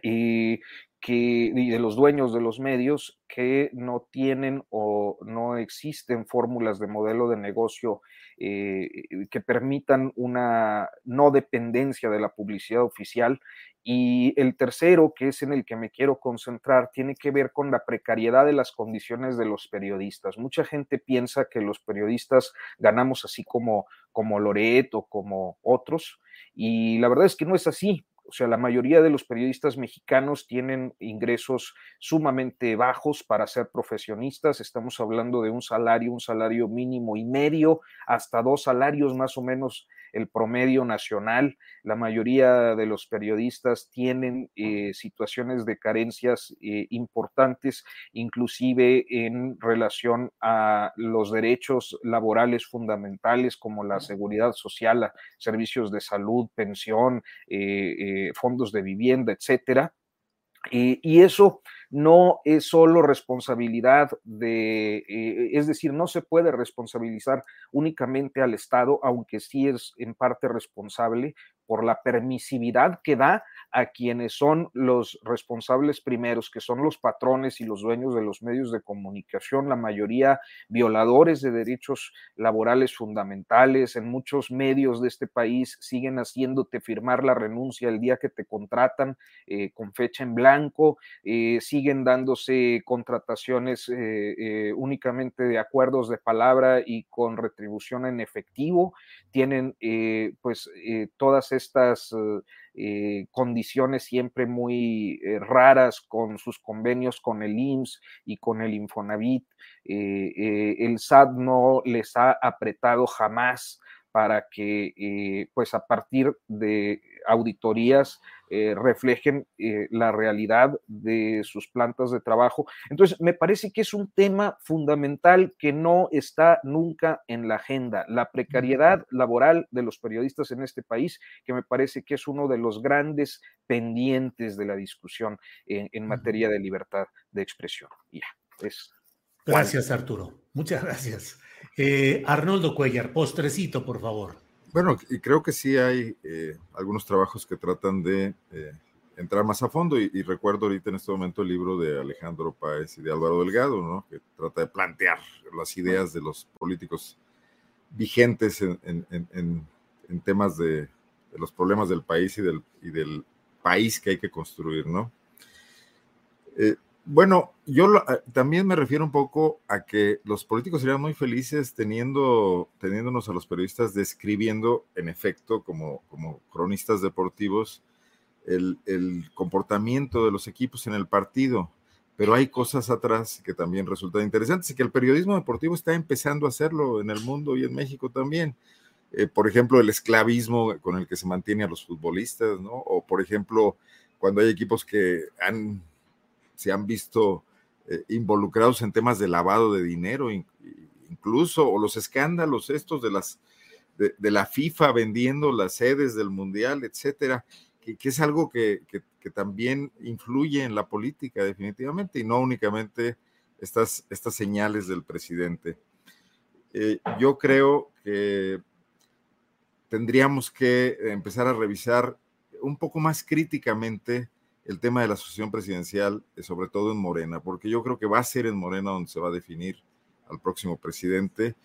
y, que, de los dueños de los medios que no tienen o no existen fórmulas de modelo de negocio eh, que permitan una no dependencia de la publicidad oficial. Y el tercero, que es en el que me quiero concentrar, tiene que ver con la precariedad de las condiciones de los periodistas. Mucha gente piensa que los periodistas ganamos así como, como Loret o como otros, y la verdad es que no es así. O sea, la mayoría de los periodistas mexicanos tienen ingresos sumamente bajos para ser profesionistas. Estamos hablando de un salario, un salario mínimo y medio, hasta dos salarios más o menos el promedio nacional. La mayoría de los periodistas tienen eh, situaciones de carencias eh, importantes, inclusive en relación a los derechos laborales fundamentales como la seguridad social, servicios de salud, pensión, eh, fondos de vivienda, etcétera. y eso no es solo responsabilidad de, eh, es decir, no se puede responsabilizar únicamente al Estado, aunque sí es en parte responsable por la permisividad que da a quienes son los responsables primeros, que son los patrones y los dueños de los medios de comunicación, la mayoría violadores de derechos laborales fundamentales. En muchos medios de este país siguen haciéndote firmar la renuncia el día que te contratan eh, con fecha en blanco, eh, siguen dándose contrataciones eh, únicamente de acuerdos de palabra y con retribución en efectivo. Tienen pues todas estas eh, condiciones siempre muy eh, raras con sus convenios con el IMSS y con el Infonavit. Eh, el SAT no les ha apretado jamás para que, pues a partir de auditorías eh, reflejen eh, la realidad de sus plantas de trabajo. Entonces, me parece que es un tema fundamental que no está nunca en la agenda, la precariedad laboral de los periodistas en este país, que me parece que es uno de los grandes pendientes de la discusión en, materia de libertad de expresión. Ya, es. Gracias, Arturo. Muchas gracias. Eh, Arnoldo Cuellar, postrecito, por favor. Bueno, y creo que sí hay eh, algunos trabajos que tratan de eh, entrar más a fondo y, recuerdo ahorita en este momento el libro de Alejandro Páez y de Álvaro Delgado, ¿no? Que trata de plantear las ideas de los políticos vigentes en, temas de, los problemas del país y del, y del país que hay que construir, ¿no? Eh, bueno, yo eh, también me refiero un poco a que los políticos serían muy felices teniendo, teniéndonos a los periodistas describiendo, en efecto, como, como cronistas deportivos, el, comportamiento de los equipos en el partido. Pero hay cosas atrás que también resultan interesantes y que el periodismo deportivo está empezando a hacerlo en el mundo y en México también. Eh, por ejemplo, el esclavismo con el que se mantiene a los futbolistas, ¿no? O, por ejemplo, cuando hay equipos que han se han visto eh, involucrados en temas de lavado de dinero, incluso, o los escándalos estos de las de, la FIFA vendiendo las sedes del Mundial, etcétera, que, es algo que, también influye en la política definitivamente y no únicamente estas, estas señales del presidente. Eh, yo creo que tendríamos que empezar a revisar un poco más críticamente el tema de la asociación presidencial, eh, sobre todo en Morena, porque yo creo que va a ser en Morena donde se va a definir al próximo presidente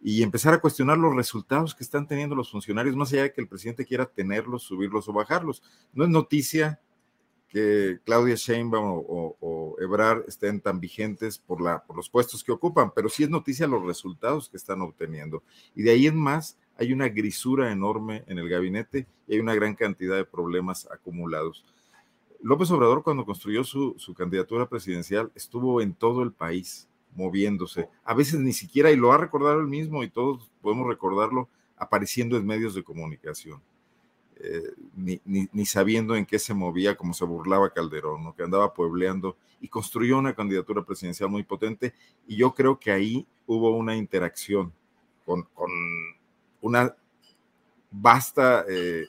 y empezar a cuestionar los resultados que están teniendo los funcionarios, más allá de que el presidente quiera tenerlos, subirlos o bajarlos. No es noticia que Claudia Sheinbaum o, o, Ebrard estén tan vigentes por, por los puestos que ocupan, pero sí es noticia los resultados que están obteniendo. Y de ahí en más hay una grisura enorme en el gabinete y hay una gran cantidad de problemas acumulados. López Obrador cuando construyó su, candidatura presidencial estuvo en todo el país moviéndose, a veces ni siquiera, y lo ha recordado él mismo y todos podemos recordarlo, apareciendo en medios de comunicación, eh, ni, sabiendo en qué se movía, como se burlaba Calderón, que andaba puebleando y construyó una candidatura presidencial muy potente. Y yo creo que ahí hubo una interacción con, una vasta eh,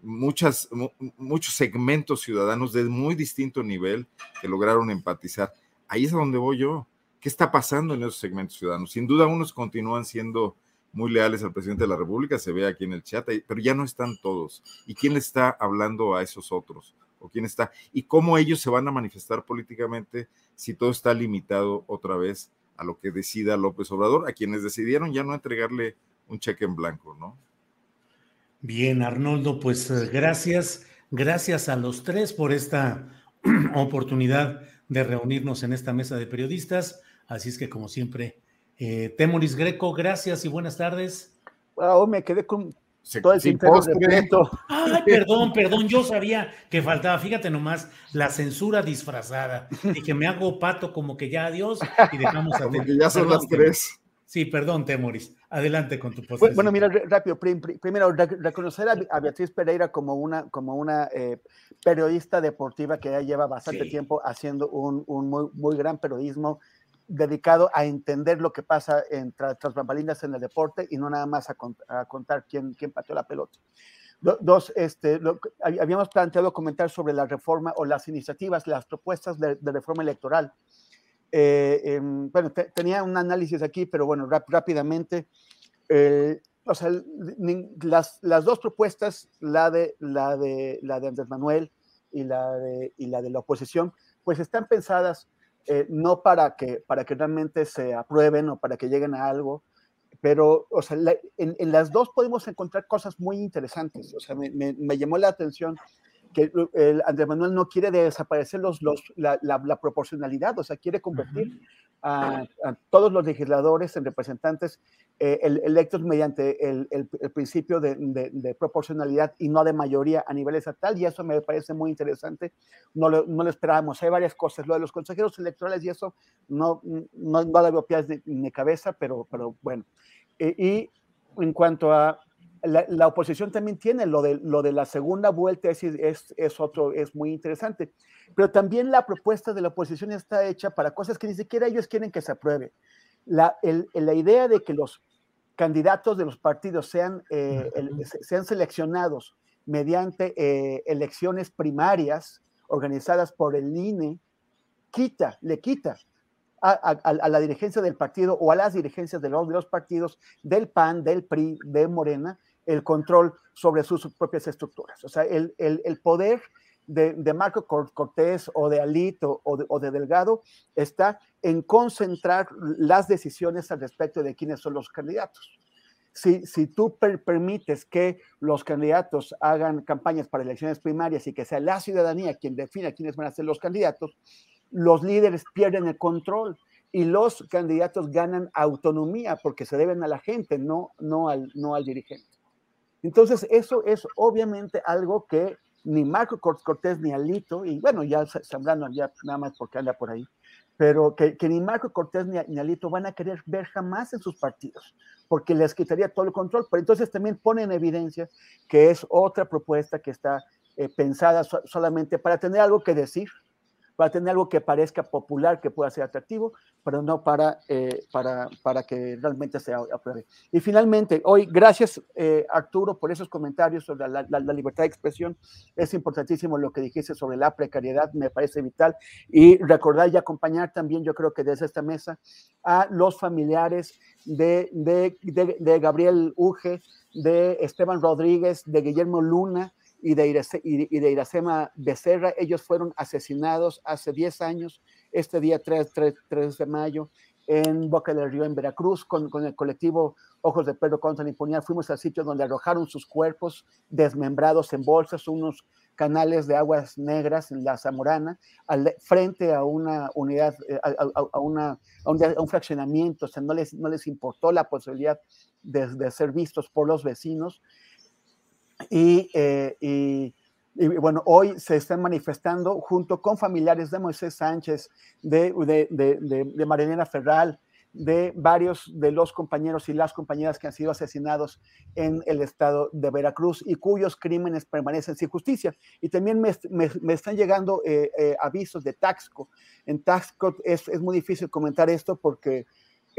muchas, muchos segmentos ciudadanos de muy distinto nivel que lograron empatizar. Ahí es a donde voy yo. ¿Qué está pasando en esos segmentos ciudadanos? Sin duda, unos continúan siendo muy leales al presidente de la República, se ve aquí en el chat, pero ya no están todos. ¿Y quién está hablando a esos otros? ¿O quién está? ¿Y cómo ellos se van a manifestar políticamente si todo está limitado otra vez a lo que decida López Obrador, a quienes decidieron ya no entregarle un cheque en blanco, ¿no? Bien, Arnoldo, pues eh, gracias, gracias a los tres por esta oportunidad de reunirnos en esta mesa de periodistas. Así es que, como siempre, eh, Temoris Greco, gracias y buenas tardes. Wow, me quedé con todo el de Ay, perdón, perdón, yo sabía que faltaba, fíjate nomás, la censura disfrazada, y que me hago pato como que ya adiós y dejamos a Como que ya son las tres. Sí, perdón, Temoris. Adelante con tu posición. Bueno, mira, rápido. Primero, reconocer a Beatriz Pereira como una, como una eh, periodista deportiva que ya lleva bastante tiempo haciendo un, muy, muy, gran periodismo dedicado a entender lo que pasa en, tras, bambalinas en el deporte y no nada más a, contar quién, quién pateó la pelota. Dos, este, habíamos planteado comentar sobre la reforma o las iniciativas, las propuestas de reforma electoral eh, em, bueno, tenía un análisis aquí, pero bueno, rápidamente. Eh, o sea, las, las, dos propuestas, la de, la, de, la de Andrés Manuel y la de, y la de la oposición, pues están pensadas eh, no para que, para que realmente se aprueben o para que lleguen a algo, pero o sea, en, en, las dos podemos encontrar cosas muy interesantes. O sea, me, me, me llamó la atención que el Andrés Manuel no quiere desaparecer los, los, la, la, proporcionalidad, o sea, quiere convertir a, todos los legisladores en representantes eh, electos mediante el, el, principio de, de, proporcionalidad y no de mayoría a nivel estatal, y eso me parece muy interesante, no lo, no lo esperábamos, hay varias cosas, lo de los consejeros electorales y eso no, no, no veo pies ni, cabeza, pero, pero bueno. Eh, y en cuanto a la, oposición también tiene lo de, lo de la segunda vuelta, es, es, es, otro, es muy interesante. Pero también la propuesta de la oposición está hecha para cosas que ni siquiera ellos quieren que se apruebe. La, la idea de que los candidatos de los partidos sean, eh, sean seleccionados mediante eh, elecciones primarias organizadas por el INE, quita, le quita a, la dirigencia del partido o a las dirigencias de los, de los partidos del PAN, del PRI, de Morena, el control sobre sus propias estructuras. O sea, el, el, poder de, de, Marco Cortés o de Alito o de, Delgado está en concentrar las decisiones al respecto de quiénes son los candidatos. Si, si tú permites que los candidatos hagan campañas para elecciones primarias y que sea la ciudadanía quien defina quiénes van a ser los candidatos, los líderes pierden el control y los candidatos ganan autonomía porque se deben a la gente, no, no, al, no al dirigente. Entonces, eso es obviamente algo que ni Marco Cortés ni Alito, y bueno, ya Zambrano ya nada más porque anda por ahí, pero que, ni Marco Cortés ni, Alito van a querer ver jamás en sus partidos, porque les quitaría todo el control. Pero entonces también pone en evidencia que es otra propuesta que está eh, pensada solamente para tener algo que decir, para tener algo que parezca popular, que pueda ser atractivo, pero no para, eh, para, para que realmente se apruebe. Y finalmente, hoy, gracias eh, Arturo por esos comentarios sobre la, la, libertad de expresión. Es importantísimo lo que dijiste sobre la precariedad, me parece vital. Y recordar y acompañar también, yo creo que desde esta mesa, a los familiares de, de, de, de Gabriel Uge, de Esteban Rodríguez, de Guillermo Luna, y de, Iracema Becerra. Ellos fueron asesinados hace 10 años, este día 3, 3, de mayo, en Boca del Río, en Veracruz, con, con el colectivo Ojos de Perro contra la Impunidad. Fuimos al sitio donde arrojaron sus cuerpos desmembrados en bolsas, unos canales de aguas negras en la Zamorana, frente a una unidad, eh, a, una, a, un, fraccionamiento, o sea, no les, no les importó la posibilidad de, de ser vistos por los vecinos eh, y, y, bueno, hoy se están manifestando junto con familiares de Moisés Sánchez, de, de, de, de Marilena Ferral, de varios de los compañeros y las compañeras que han sido asesinados en el estado de Veracruz y cuyos crímenes permanecen sin justicia. Y también me, me, están llegando eh, eh, avisos de Taxco. En Taxco es, es, muy difícil comentar esto porque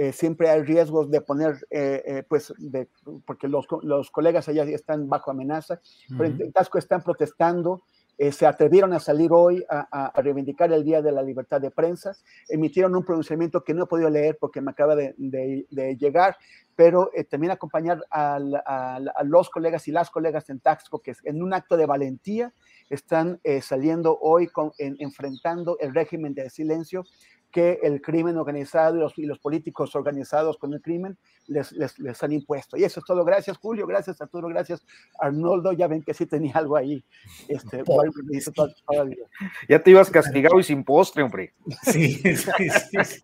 eh, siempre hay riesgos de poner, eh, eh, pues, de, porque los, los, colegas allá están bajo amenaza, pero en Tasco están protestando, se atrevieron a salir hoy a, a, reivindicar el Día de la Libertad de Prensa, emitieron un pronunciamiento que no he podido leer porque me acaba de, de, llegar, pero también acompañar a, a, los colegas y las colegas en Taxco que en un acto de valentía están saliendo hoy con, enfrentando el régimen de silencio que el crimen organizado y los, y los políticos organizados con el crimen les, les, les, han impuesto. Y eso es todo. Gracias, Julio. Gracias, Arturo. Gracias, Arnoldo. Ya ven que sí tenía algo ahí. Este, ya te ibas castigado y sin postre, hombre. Sí, sí, sí.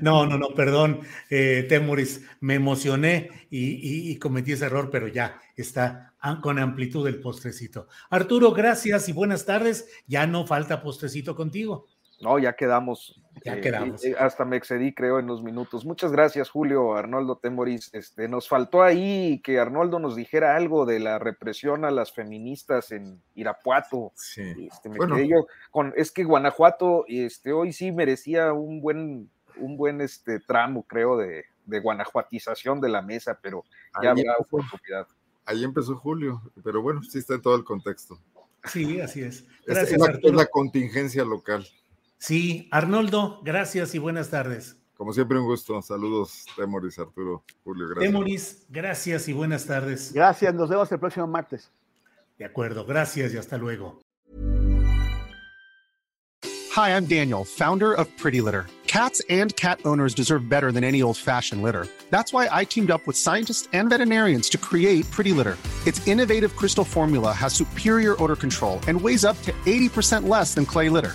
No, no, no, perdón, eh, Temuris. Me emocioné y, y, cometí ese error, pero ya está con amplitud el postrecito. Arturo, gracias y buenas tardes. Ya no falta postrecito contigo. No, ya quedamos. Ya eh, quedamos. Eh, hasta me excedí, creo, en los minutos. Muchas gracias, Julio, Arnoldo Temoris. Este, nos faltó ahí que Arnoldo nos dijera algo de la represión a las feministas en Irapuato. Sí. Este, me quedé yo con, es que Guanajuato, este, hoy sí merecía un buen, un buen este, tramo, creo, de, de guanajuatización de la mesa, pero ya habrá oportunidad. Ahí empezó Julio, pero bueno, sí está en todo el contexto. Sí, así es. Gracias, es la contingencia local. Sí, Arnoldo, gracias y buenas tardes. Como siempre, un gusto. Saludos, Temoris, Arturo, Julio, gracias. Temoris, gracias y buenas tardes. Gracias, nos vemos el próximo martes. De acuerdo, gracias y hasta luego. Hi, I'm Daniel, founder of Pretty Litter. Cats and cat owners deserve better than any old-fashioned litter. That's why I teamed up with scientists and veterinarians to create Pretty Litter. Its innovative crystal formula has superior odor control and weighs up to 80% less than clay litter.